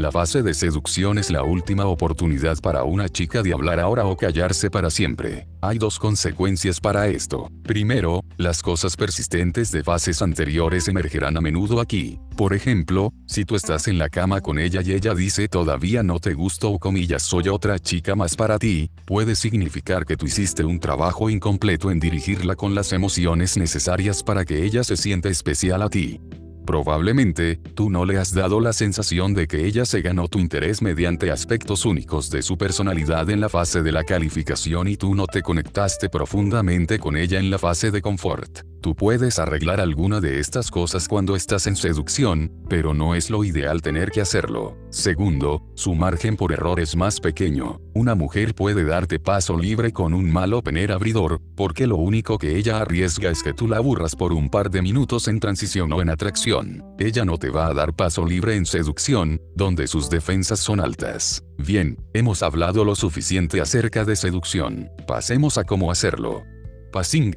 La fase de seducción es la última oportunidad para una chica de hablar ahora o callarse para siempre. Hay dos consecuencias para esto. Primero, las cosas persistentes de fases anteriores emergerán a menudo aquí. Por ejemplo, si tú estás en la cama con ella y ella dice todavía no te gusto o comillas soy otra chica más para ti, puede significar que tú hiciste un trabajo incompleto en dirigirla con las emociones necesarias para que ella se sienta especial a ti. Probablemente, tú no le has dado la sensación de que ella se ganó tu interés mediante aspectos únicos de su personalidad en la fase de la calificación y tú no te conectaste profundamente con ella en la fase de confort. Tú puedes arreglar alguna de estas cosas cuando estás en seducción, pero no es lo ideal tener que hacerlo. Segundo, su margen por error es más pequeño. Una mujer puede darte paso libre con un mal opener abridor, porque lo único que ella arriesga es que tú la aburras por un par de minutos en transición o en atracción. Ella no te va a dar paso libre en seducción, donde sus defensas son altas. Bien, hemos hablado lo suficiente acerca de seducción. Pasemos a cómo hacerlo. Passing,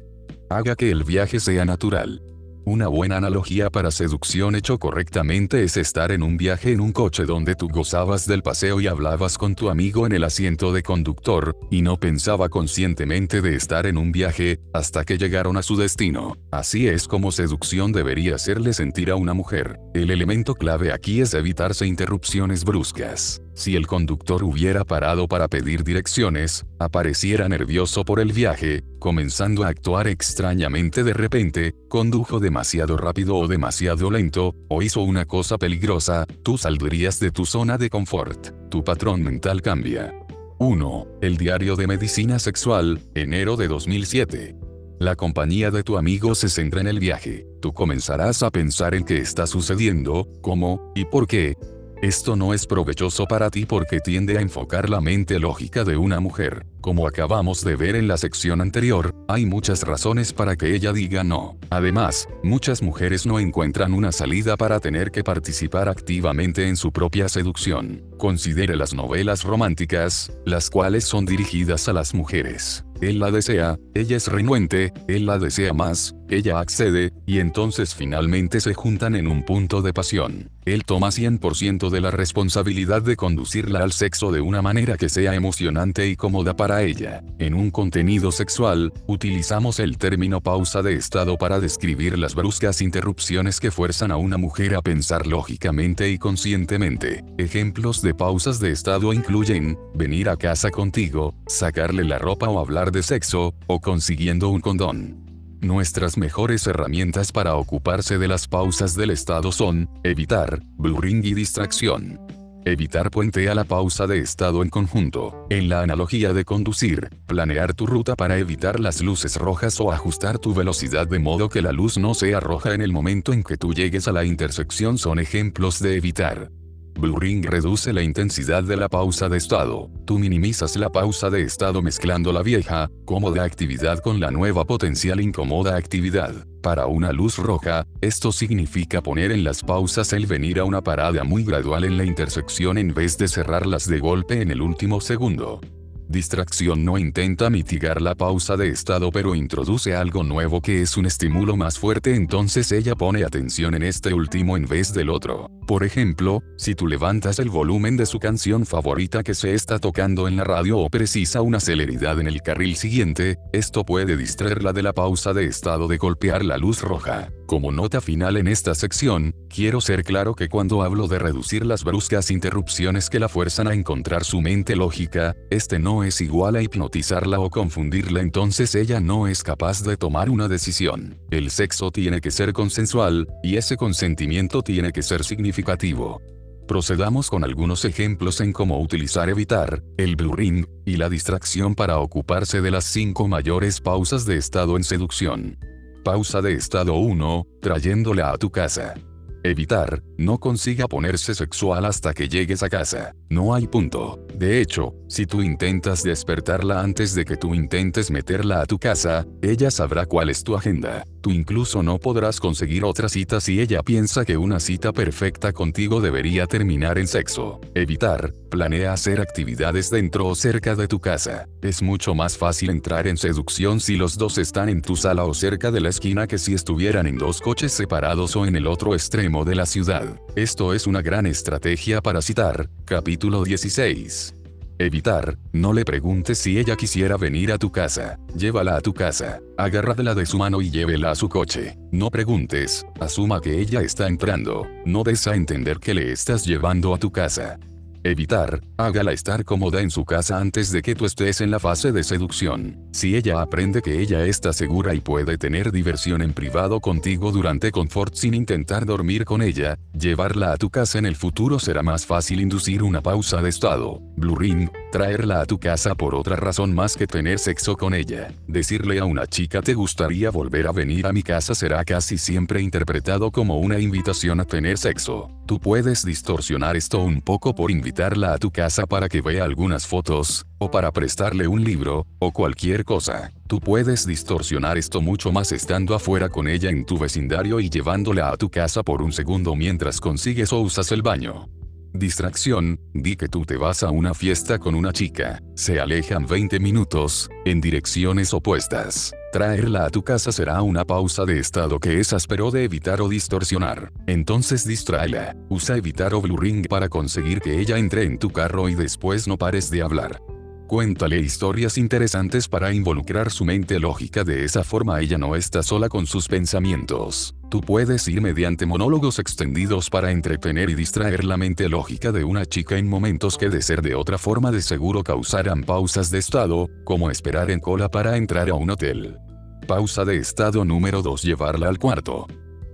Haga que el viaje sea natural. Una buena analogía para seducción hecho correctamente es estar en un viaje en un coche donde tú gozabas del paseo y hablabas con tu amigo en el asiento de conductor, y no pensaba conscientemente de estar en un viaje, hasta que llegaron a su destino. Así es como seducción debería hacerle sentir a una mujer. El elemento clave aquí es evitarse interrupciones bruscas. Si el conductor hubiera parado para pedir direcciones, apareciera nervioso por el viaje, comenzando a actuar extrañamente de repente, condujo demasiado rápido o demasiado lento, o hizo una cosa peligrosa, tú saldrías de tu zona de confort. Tu patrón mental cambia. 1. El diario de medicina sexual, enero de 2007. La compañía de tu amigo se centra en el viaje. Tú comenzarás a pensar en qué está sucediendo, cómo, y por qué, esto no es provechoso para ti porque tiende a enfocar la mente lógica de una mujer. Como acabamos de ver en la sección anterior, hay muchas razones para que ella diga no. Además, muchas mujeres no encuentran una salida para tener que participar activamente en su propia seducción. Considere las novelas románticas, las cuales son dirigidas a las mujeres. Él la desea, ella es renuente, él la desea más, ella accede, y entonces finalmente se juntan en un punto de pasión. Él toma 100% de la responsabilidad de conducirla al sexo de una manera que sea emocionante y cómoda para ella. En un contenido sexual, utilizamos el término pausa de estado para describir las bruscas interrupciones que fuerzan a una mujer a pensar lógicamente y conscientemente. Ejemplos de pausas de estado incluyen, venir a casa contigo, sacarle la ropa o hablar de sexo, o consiguiendo un condón. Nuestras mejores herramientas para ocuparse de las pausas del estado son, evitar, blurring y distracción. Evitar puentea la pausa de estado en conjunto. En la analogía de conducir, planear tu ruta para evitar las luces rojas o ajustar tu velocidad de modo que la luz no sea roja en el momento en que tú llegues a la intersección son ejemplos de evitar. Blurring reduce la intensidad de la pausa de estado. Tú minimizas la pausa de estado mezclando la vieja, cómoda actividad con la nueva potencial incómoda actividad. Para una luz roja, esto significa poner en las pausas el venir a una parada muy gradual en la intersección en vez de cerrarlas de golpe en el último segundo. Distracción no intenta mitigar la pausa de estado pero introduce algo nuevo que es un estímulo más fuerte entonces ella pone atención en este último en vez del otro. Por ejemplo, si tú levantas el volumen de su canción favorita que se está tocando en la radio o precisa una celeridad en el carril siguiente, esto puede distraerla de la pausa de estado de golpear la luz roja. Como nota final en esta sección, quiero ser claro que cuando hablo de reducir las bruscas interrupciones que la fuerzan a encontrar su mente lógica, este no es igual a hipnotizarla o confundirla entonces ella no es capaz de tomar una decisión. El sexo tiene que ser consensual, y ese consentimiento tiene que ser significativo. Procedamos con algunos ejemplos en cómo utilizar evitar, el blurring, y la distracción para ocuparse de las cinco mayores pausas de estado en seducción. Pausa de estado 1, trayéndola a tu casa. Evitar, no consiga ponerse sexual hasta que llegues a casa. No hay punto. De hecho, si tú intentas despertarla antes de que tú intentes meterla a tu casa, ella sabrá cuál es tu agenda. Tú incluso no podrás conseguir otra cita si ella piensa que una cita perfecta contigo debería terminar en sexo. Evitar, planea hacer actividades dentro o cerca de tu casa. Es mucho más fácil entrar en seducción si los dos están en tu sala o cerca de la esquina que si estuvieran en dos coches separados o en el otro extremo de la ciudad. Esto es una gran estrategia para citar, capítulo 16. Evitar, no le preguntes si ella quisiera venir a tu casa, llévala a tu casa, agárrala de su mano y llévela a su coche. No preguntes, asuma que ella está entrando, no des a entender que le estás llevando a tu casa. Evitar, hágala estar cómoda en su casa antes de que tú estés en la fase de seducción. Si ella aprende que ella está segura y puede tener diversión en privado contigo durante confort sin intentar dormir con ella, llevarla a tu casa en el futuro será más fácil inducir una pausa de estado. Blue Ring, traerla a tu casa por otra razón más que tener sexo con ella. Decirle a una chica te gustaría volver a venir a mi casa será casi siempre interpretado como una invitación a tener sexo. Tú puedes distorsionar esto un poco por invitarla a tu casa para que vea algunas fotos, o para prestarle un libro, o cualquier cosa. Tú puedes distorsionar esto mucho más estando afuera con ella en tu vecindario y llevándola a tu casa por un segundo mientras consigues o usas el baño. Distracción, di que tú te vas a una fiesta con una chica, se alejan 20 minutos, en direcciones opuestas. Traerla a tu casa será una pausa de estado que es áspero de evitar o distorsionar. Entonces distráela, usa evitar o blue ring para conseguir que ella entre en tu carro y después no pares de hablar. Cuéntale historias interesantes para involucrar su mente lógica de esa forma ella no está sola con sus pensamientos. Tú puedes ir mediante monólogos extendidos para entretener y distraer la mente lógica de una chica en momentos que de ser de otra forma de seguro causarán pausas de estado, como esperar en cola para entrar a un hotel. Pausa de estado número 2 Llevarla al cuarto.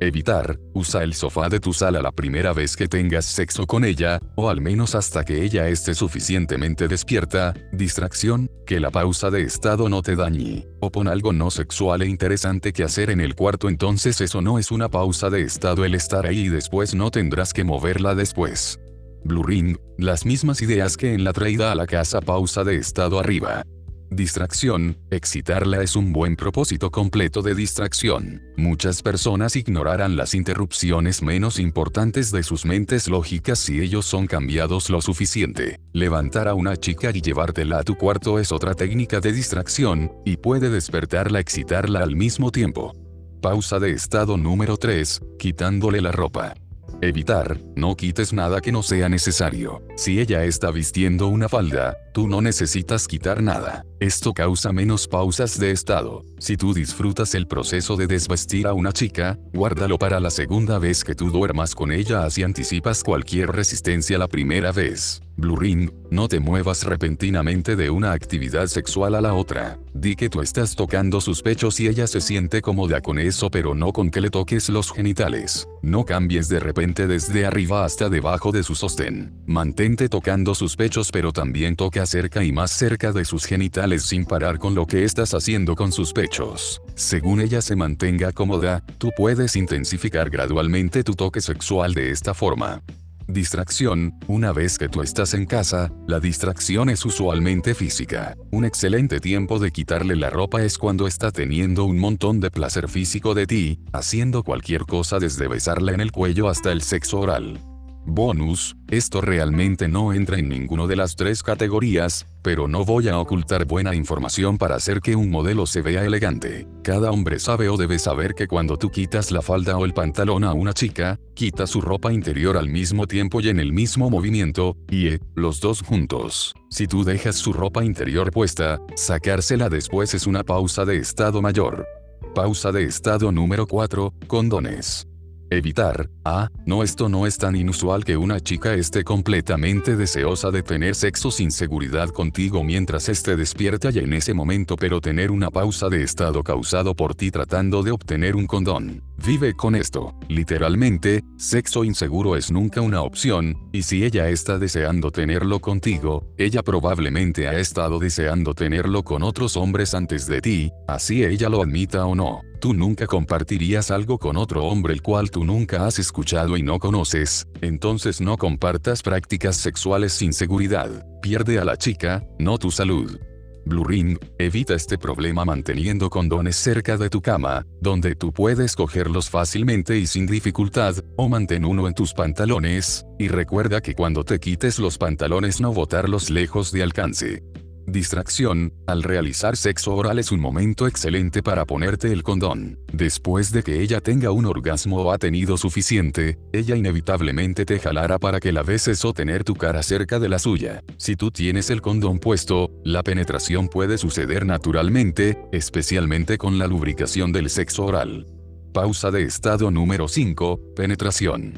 Evitar, usa el sofá de tu sala la primera vez que tengas sexo con ella, o al menos hasta que ella esté suficientemente despierta, distracción, que la pausa de estado no te dañe, o pon algo no sexual e interesante que hacer en el cuarto entonces eso no es una pausa de estado el estar ahí y después no tendrás que moverla después. Blue Ring, las mismas ideas que en la traída a la casa pausa de estado arriba. Distracción, excitarla es un buen propósito completo de distracción. Muchas personas ignorarán las interrupciones menos importantes de sus mentes lógicas si ellos son cambiados lo suficiente. Levantar a una chica y llevártela a tu cuarto es otra técnica de distracción, y puede despertarla excitarla al mismo tiempo. Pausa de estado número 3, quitándole la ropa. Evitar, no quites nada que no sea necesario. Si ella está vistiendo una falda, tú no necesitas quitar nada. Esto causa menos pausas de estado. Si tú disfrutas el proceso de desvestir a una chica, guárdalo para la segunda vez que tú duermas con ella así anticipas cualquier resistencia la primera vez. Blue Ring, no te muevas repentinamente de una actividad sexual a la otra. Di que tú estás tocando sus pechos y ella se siente cómoda con eso pero no con que le toques los genitales. No cambies de repente desde arriba hasta debajo de su sostén. Mantente tocando sus pechos pero también toca cerca y más cerca de sus genitales sin parar con lo que estás haciendo con sus pechos. Según ella se mantenga cómoda, tú puedes intensificar gradualmente tu toque sexual de esta forma. Distracción, una vez que tú estás en casa, la distracción es usualmente física. Un excelente tiempo de quitarle la ropa es cuando está teniendo un montón de placer físico de ti, haciendo cualquier cosa desde besarla en el cuello hasta el sexo oral. Bonus, esto realmente no entra en ninguna de las tres categorías, pero no voy a ocultar buena información para hacer que un modelo se vea elegante. Cada hombre sabe o debe saber que cuando tú quitas la falda o el pantalón a una chica, quita su ropa interior al mismo tiempo y en el mismo movimiento, y eh, los dos juntos. Si tú dejas su ropa interior puesta, sacársela después es una pausa de estado mayor. Pausa de estado número 4, condones. Evitar. Ah, no esto no es tan inusual que una chica esté completamente deseosa de tener sexo sin seguridad contigo mientras esté despierta y en ese momento pero tener una pausa de estado causado por ti tratando de obtener un condón. Vive con esto. Literalmente, sexo inseguro es nunca una opción, y si ella está deseando tenerlo contigo, ella probablemente ha estado deseando tenerlo con otros hombres antes de ti, así ella lo admita o no. Tú nunca compartirías algo con otro hombre el cual tú nunca has escuchado y no conoces, entonces no compartas prácticas sexuales sin seguridad. Pierde a la chica, no tu salud. Blue Ring, evita este problema manteniendo condones cerca de tu cama, donde tú puedes cogerlos fácilmente y sin dificultad, o mantén uno en tus pantalones, y recuerda que cuando te quites los pantalones no botarlos lejos de alcance. Distracción, al realizar sexo oral es un momento excelente para ponerte el condón. Después de que ella tenga un orgasmo o ha tenido suficiente, ella inevitablemente te jalará para que la beses o tener tu cara cerca de la suya. Si tú tienes el condón puesto, la penetración puede suceder naturalmente, especialmente con la lubricación del sexo oral. Pausa de estado número 5, penetración.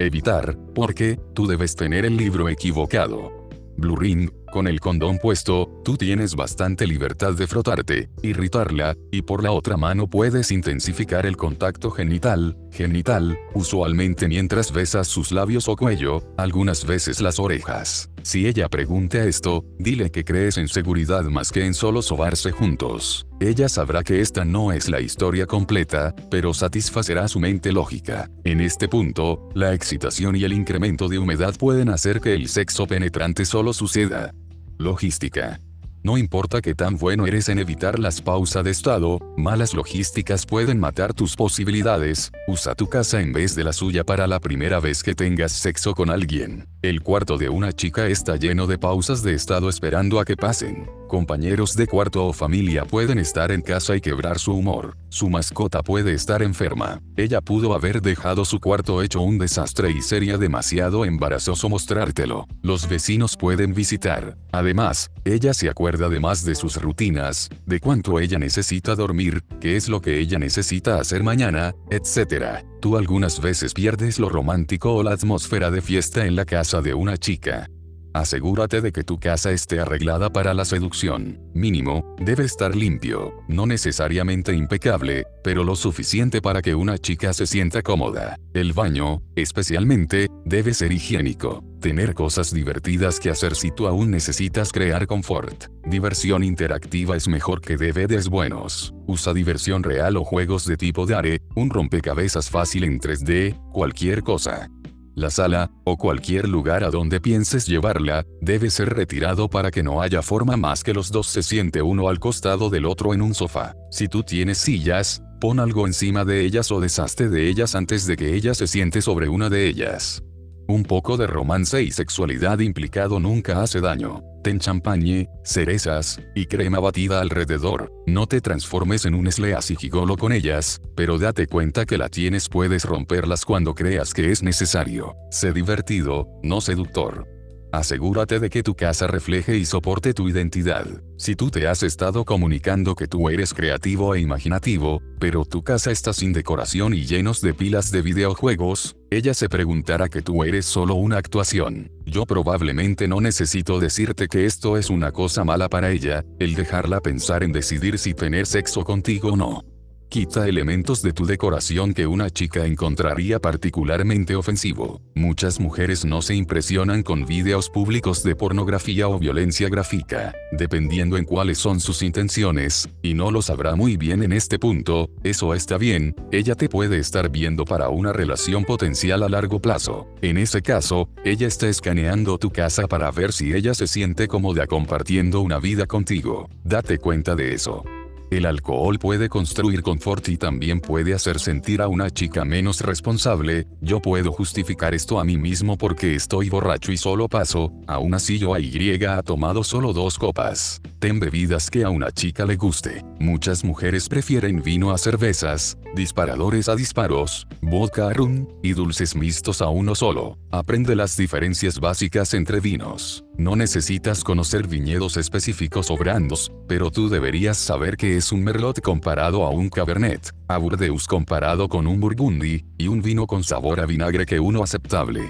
Evitar, porque, tú debes tener el libro equivocado. Blue Ring, con el condón puesto, tú tienes bastante libertad de frotarte, irritarla, y por la otra mano puedes intensificar el contacto genital, genital, usualmente mientras besas sus labios o cuello, algunas veces las orejas. Si ella pregunta esto, dile que crees en seguridad más que en solo sobarse juntos. Ella sabrá que esta no es la historia completa, pero satisfacerá su mente lógica. En este punto, la excitación y el incremento de humedad pueden hacer que el sexo penetrante solo suceda. Logística. No importa que tan bueno eres en evitar las pausas de estado, malas logísticas pueden matar tus posibilidades, usa tu casa en vez de la suya para la primera vez que tengas sexo con alguien. El cuarto de una chica está lleno de pausas de estado esperando a que pasen. Compañeros de cuarto o familia pueden estar en casa y quebrar su humor. Su mascota puede estar enferma. Ella pudo haber dejado su cuarto hecho un desastre y sería demasiado embarazoso mostrártelo. Los vecinos pueden visitar. Además, ella se acuerda de más de sus rutinas, de cuánto ella necesita dormir, qué es lo que ella necesita hacer mañana, etc. Tú algunas veces pierdes lo romántico o la atmósfera de fiesta en la casa de una chica. Asegúrate de que tu casa esté arreglada para la seducción. Mínimo, debe estar limpio, no necesariamente impecable, pero lo suficiente para que una chica se sienta cómoda. El baño, especialmente, debe ser higiénico. Tener cosas divertidas que hacer si tú aún necesitas crear confort. Diversión interactiva es mejor que DVDs buenos. Usa diversión real o juegos de tipo Dare, un rompecabezas fácil en 3D, cualquier cosa la sala, o cualquier lugar a donde pienses llevarla, debe ser retirado para que no haya forma más que los dos se siente uno al costado del otro en un sofá. Si tú tienes sillas, pon algo encima de ellas o deshazte de ellas antes de que ella se siente sobre una de ellas. Un poco de romance y sexualidad implicado nunca hace daño. Ten champagne, cerezas, y crema batida alrededor. No te transformes en un sleazy gigolo con ellas, pero date cuenta que la tienes puedes romperlas cuando creas que es necesario. Sé divertido, no seductor. Asegúrate de que tu casa refleje y soporte tu identidad. Si tú te has estado comunicando que tú eres creativo e imaginativo, pero tu casa está sin decoración y llenos de pilas de videojuegos, ella se preguntará que tú eres solo una actuación. Yo probablemente no necesito decirte que esto es una cosa mala para ella, el dejarla pensar en decidir si tener sexo contigo o no. Quita elementos de tu decoración que una chica encontraría particularmente ofensivo. Muchas mujeres no se impresionan con videos públicos de pornografía o violencia gráfica, dependiendo en cuáles son sus intenciones, y no lo sabrá muy bien en este punto, eso está bien, ella te puede estar viendo para una relación potencial a largo plazo. En ese caso, ella está escaneando tu casa para ver si ella se siente cómoda compartiendo una vida contigo. Date cuenta de eso. El alcohol puede construir confort y también puede hacer sentir a una chica menos responsable, yo puedo justificar esto a mí mismo porque estoy borracho y solo paso, aún así yo a Y ha tomado solo dos copas. Ten bebidas que a una chica le guste. Muchas mujeres prefieren vino a cervezas, disparadores a disparos, vodka a rum, y dulces mixtos a uno solo. Aprende las diferencias básicas entre vinos. No necesitas conocer viñedos específicos o brandos, pero tú deberías saber que es un merlot comparado a un cabernet, a burdeus comparado con un burgundy, y un vino con sabor a vinagre que uno aceptable.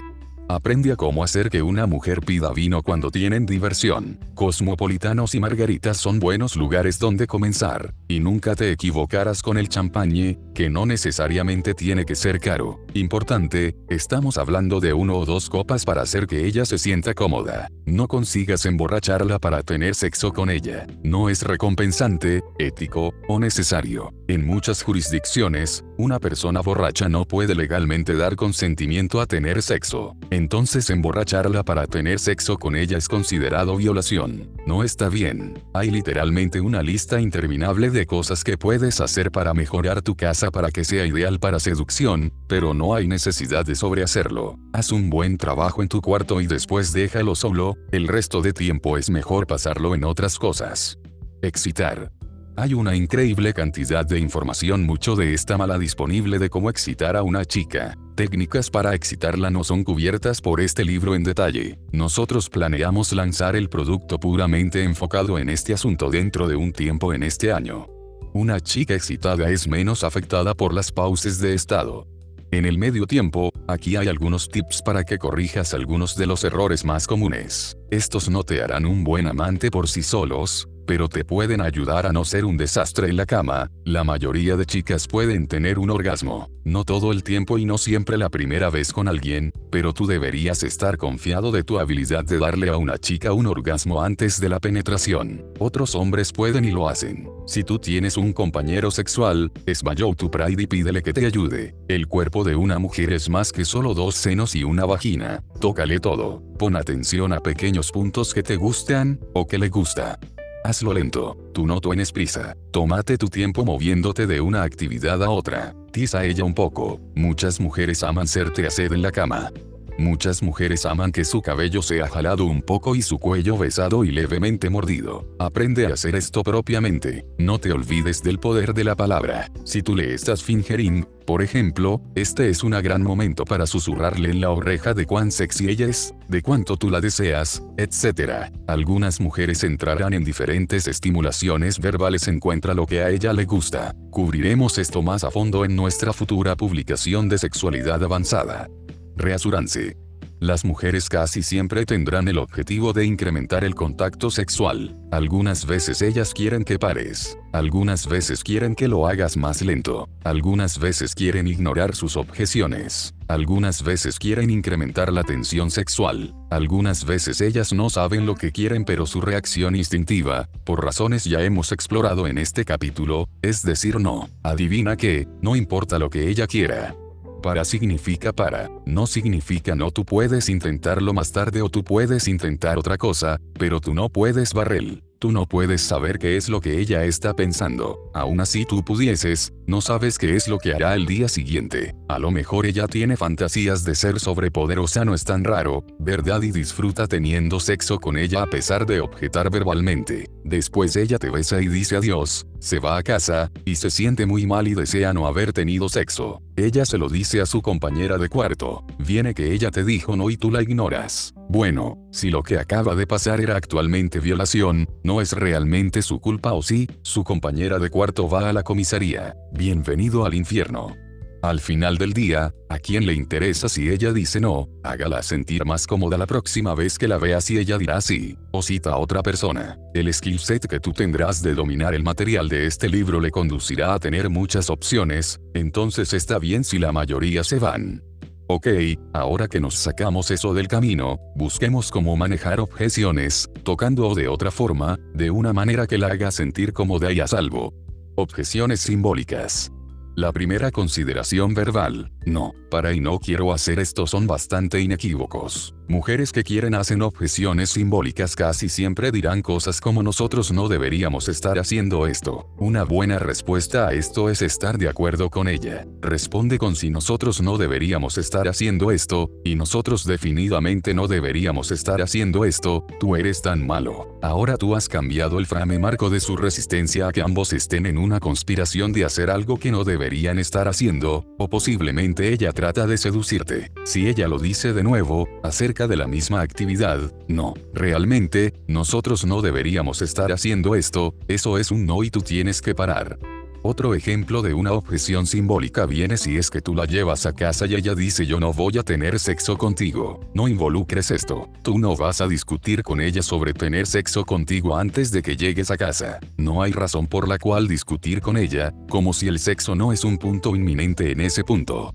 Aprende a cómo hacer que una mujer pida vino cuando tienen diversión. Cosmopolitanos y margaritas son buenos lugares donde comenzar, y nunca te equivocarás con el champagne, que no necesariamente tiene que ser caro. Importante, estamos hablando de uno o dos copas para hacer que ella se sienta cómoda. No consigas emborracharla para tener sexo con ella. No es recompensante, ético, o necesario. En muchas jurisdicciones, una persona borracha no puede legalmente dar consentimiento a tener sexo. Entonces emborracharla para tener sexo con ella es considerado violación. No está bien. Hay literalmente una lista interminable de cosas que puedes hacer para mejorar tu casa para que sea ideal para seducción, pero no hay necesidad de sobrehacerlo. Haz un buen trabajo en tu cuarto y después déjalo solo, el resto de tiempo es mejor pasarlo en otras cosas. Excitar. Hay una increíble cantidad de información mucho de esta mala disponible de cómo excitar a una chica. Técnicas para excitarla no son cubiertas por este libro en detalle. Nosotros planeamos lanzar el producto puramente enfocado en este asunto dentro de un tiempo en este año. Una chica excitada es menos afectada por las pausas de estado. En el medio tiempo, aquí hay algunos tips para que corrijas algunos de los errores más comunes. Estos no te harán un buen amante por sí solos, pero te pueden ayudar a no ser un desastre en la cama, la mayoría de chicas pueden tener un orgasmo, no todo el tiempo y no siempre la primera vez con alguien, pero tú deberías estar confiado de tu habilidad de darle a una chica un orgasmo antes de la penetración. Otros hombres pueden y lo hacen. Si tú tienes un compañero sexual, esmayó tu pride y pídele que te ayude. El cuerpo de una mujer es más que solo dos senos y una vagina. Tócale todo. Pon atención a pequeños puntos que te gustan, o que le gusta. Hazlo lento, tú no tienes prisa. Tómate tu tiempo moviéndote de una actividad a otra. Tiza ella un poco. Muchas mujeres aman serte sed en la cama. Muchas mujeres aman que su cabello sea jalado un poco y su cuello besado y levemente mordido. Aprende a hacer esto propiamente. No te olvides del poder de la palabra. Si tú le estás fingering, por ejemplo, este es un gran momento para susurrarle en la oreja de cuán sexy ella es, de cuánto tú la deseas, etc. Algunas mujeres entrarán en diferentes estimulaciones verbales encuentra lo que a ella le gusta. Cubriremos esto más a fondo en nuestra futura publicación de sexualidad avanzada. Reassurance. Las mujeres casi siempre tendrán el objetivo de incrementar el contacto sexual. Algunas veces ellas quieren que pares. Algunas veces quieren que lo hagas más lento. Algunas veces quieren ignorar sus objeciones. Algunas veces quieren incrementar la tensión sexual. Algunas veces ellas no saben lo que quieren pero su reacción instintiva, por razones ya hemos explorado en este capítulo, es decir no. Adivina que, no importa lo que ella quiera, para significa para, no significa no tú puedes intentarlo más tarde o tú puedes intentar otra cosa, pero tú no puedes barrel. Tú no puedes saber qué es lo que ella está pensando. Aún así tú pudieses, no sabes qué es lo que hará el día siguiente. A lo mejor ella tiene fantasías de ser sobrepoderosa no es tan raro, ¿verdad? Y disfruta teniendo sexo con ella a pesar de objetar verbalmente. Después ella te besa y dice adiós, se va a casa, y se siente muy mal y desea no haber tenido sexo. Ella se lo dice a su compañera de cuarto. Viene que ella te dijo no y tú la ignoras. Bueno, si lo que acaba de pasar era actualmente violación, no es realmente su culpa o sí, su compañera de cuarto va a la comisaría. Bienvenido al infierno. Al final del día, a quien le interesa si ella dice no, hágala sentir más cómoda la próxima vez que la vea si ella dirá sí, o cita a otra persona. El skill set que tú tendrás de dominar el material de este libro le conducirá a tener muchas opciones, entonces está bien si la mayoría se van. Ok, ahora que nos sacamos eso del camino, busquemos cómo manejar objeciones, tocando o de otra forma, de una manera que la haga sentir cómoda y a salvo. Objeciones simbólicas. La primera consideración verbal, no, para y no quiero hacer esto son bastante inequívocos. Mujeres que quieren hacen objeciones simbólicas casi siempre dirán cosas como nosotros no deberíamos estar haciendo esto. Una buena respuesta a esto es estar de acuerdo con ella. Responde con si nosotros no deberíamos estar haciendo esto, y nosotros definitivamente no deberíamos estar haciendo esto, tú eres tan malo. Ahora tú has cambiado el frame marco de su resistencia a que ambos estén en una conspiración de hacer algo que no deberían estar haciendo, o posiblemente ella trata de seducirte. Si ella lo dice de nuevo, acerca de la misma actividad, no, realmente, nosotros no deberíamos estar haciendo esto, eso es un no y tú tienes que parar. Otro ejemplo de una objeción simbólica viene si es que tú la llevas a casa y ella dice yo no voy a tener sexo contigo. No involucres esto. Tú no vas a discutir con ella sobre tener sexo contigo antes de que llegues a casa. No hay razón por la cual discutir con ella, como si el sexo no es un punto inminente en ese punto.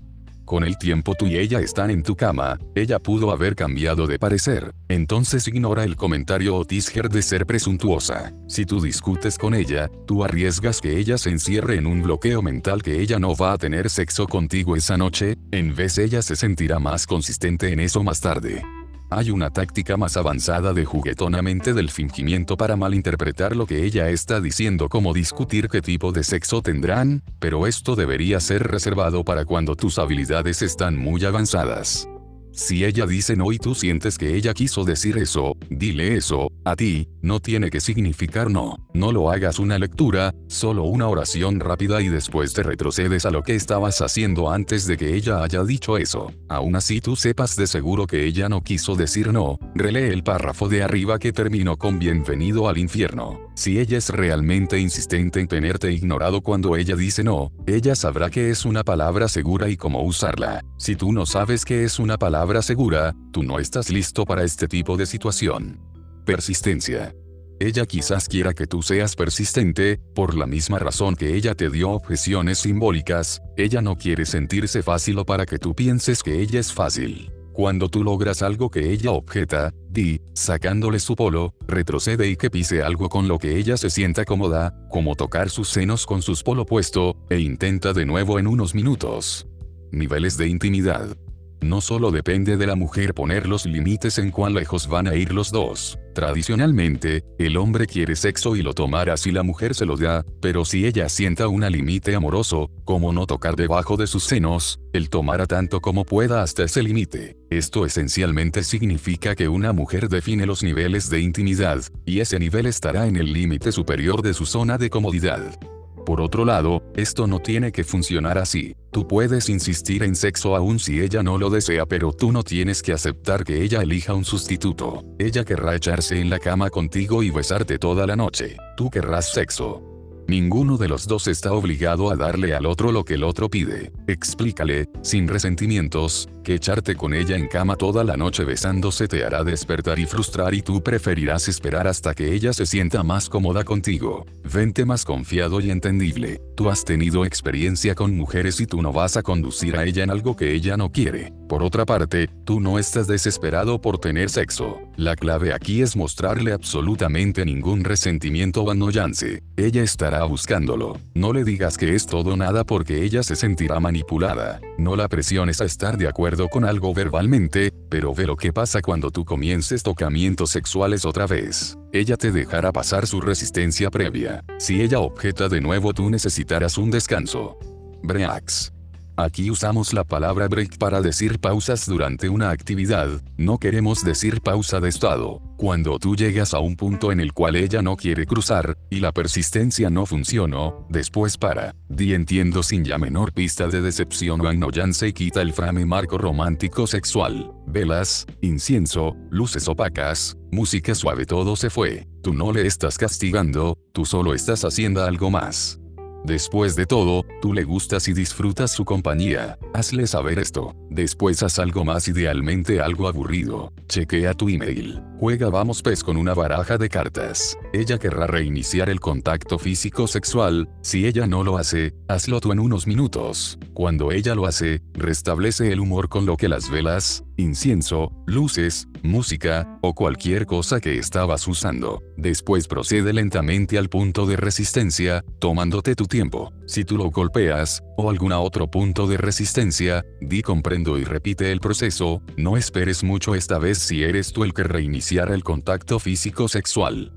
Con el tiempo tú y ella están en tu cama, ella pudo haber cambiado de parecer, entonces ignora el comentario o tisger de ser presuntuosa. Si tú discutes con ella, tú arriesgas que ella se encierre en un bloqueo mental que ella no va a tener sexo contigo esa noche, en vez ella se sentirá más consistente en eso más tarde. Hay una táctica más avanzada de juguetonamente del fingimiento para malinterpretar lo que ella está diciendo como discutir qué tipo de sexo tendrán, pero esto debería ser reservado para cuando tus habilidades están muy avanzadas. Si ella dice no y tú sientes que ella quiso decir eso, dile eso, a ti, no tiene que significar no. No lo hagas una lectura, solo una oración rápida y después te retrocedes a lo que estabas haciendo antes de que ella haya dicho eso. Aún así tú sepas de seguro que ella no quiso decir no, relee el párrafo de arriba que terminó con bienvenido al infierno. Si ella es realmente insistente en tenerte ignorado cuando ella dice no, ella sabrá que es una palabra segura y cómo usarla. Si tú no sabes que es una palabra segura, tú no estás listo para este tipo de situación. Persistencia. Ella quizás quiera que tú seas persistente, por la misma razón que ella te dio objeciones simbólicas, ella no quiere sentirse fácil o para que tú pienses que ella es fácil. Cuando tú logras algo que ella objeta, di, sacándole su polo, retrocede y que pise algo con lo que ella se sienta cómoda, como tocar sus senos con sus polo puesto, e intenta de nuevo en unos minutos. Niveles de intimidad. No solo depende de la mujer poner los límites en cuán lejos van a ir los dos. Tradicionalmente, el hombre quiere sexo y lo tomará si la mujer se lo da, pero si ella sienta un límite amoroso, como no tocar debajo de sus senos, él tomará tanto como pueda hasta ese límite. Esto esencialmente significa que una mujer define los niveles de intimidad, y ese nivel estará en el límite superior de su zona de comodidad. Por otro lado, esto no tiene que funcionar así. Tú puedes insistir en sexo aún si ella no lo desea pero tú no tienes que aceptar que ella elija un sustituto. Ella querrá echarse en la cama contigo y besarte toda la noche. Tú querrás sexo. Ninguno de los dos está obligado a darle al otro lo que el otro pide. Explícale, sin resentimientos, que echarte con ella en cama toda la noche besándose te hará despertar y frustrar y tú preferirás esperar hasta que ella se sienta más cómoda contigo. Vente más confiado y entendible. Tú has tenido experiencia con mujeres y tú no vas a conducir a ella en algo que ella no quiere. Por otra parte, tú no estás desesperado por tener sexo. La clave aquí es mostrarle absolutamente ningún resentimiento o annoyance. Ella estará buscándolo. No le digas que es todo nada porque ella se sentirá manipulada. No la presiones a estar de acuerdo con algo verbalmente, pero ve lo que pasa cuando tú comiences tocamientos sexuales otra vez. Ella te dejará pasar su resistencia previa. Si ella objeta de nuevo tú necesitarás un descanso. Breaks. Aquí usamos la palabra break para decir pausas durante una actividad, no queremos decir pausa de estado. Cuando tú llegas a un punto en el cual ella no quiere cruzar, y la persistencia no funcionó, después para, di entiendo sin ya menor pista de decepción o annoyance y quita el frame marco romántico sexual. Velas, incienso, luces opacas, música suave todo se fue. Tú no le estás castigando, tú solo estás haciendo algo más. Después de todo, tú le gustas y disfrutas su compañía. Hazle saber esto. Después haz algo más idealmente algo aburrido. Chequea tu email. Juega vamos pez con una baraja de cartas. Ella querrá reiniciar el contacto físico sexual. Si ella no lo hace, hazlo tú en unos minutos. Cuando ella lo hace, restablece el humor con lo que las velas, incienso, luces, música, o cualquier cosa que estabas usando. Después procede lentamente al punto de resistencia, tomándote tu tiempo. Si tú lo golpeas, o algún otro punto de resistencia, di comprendo y repite el proceso, no esperes mucho esta vez si eres tú el que reiniciara el contacto físico sexual.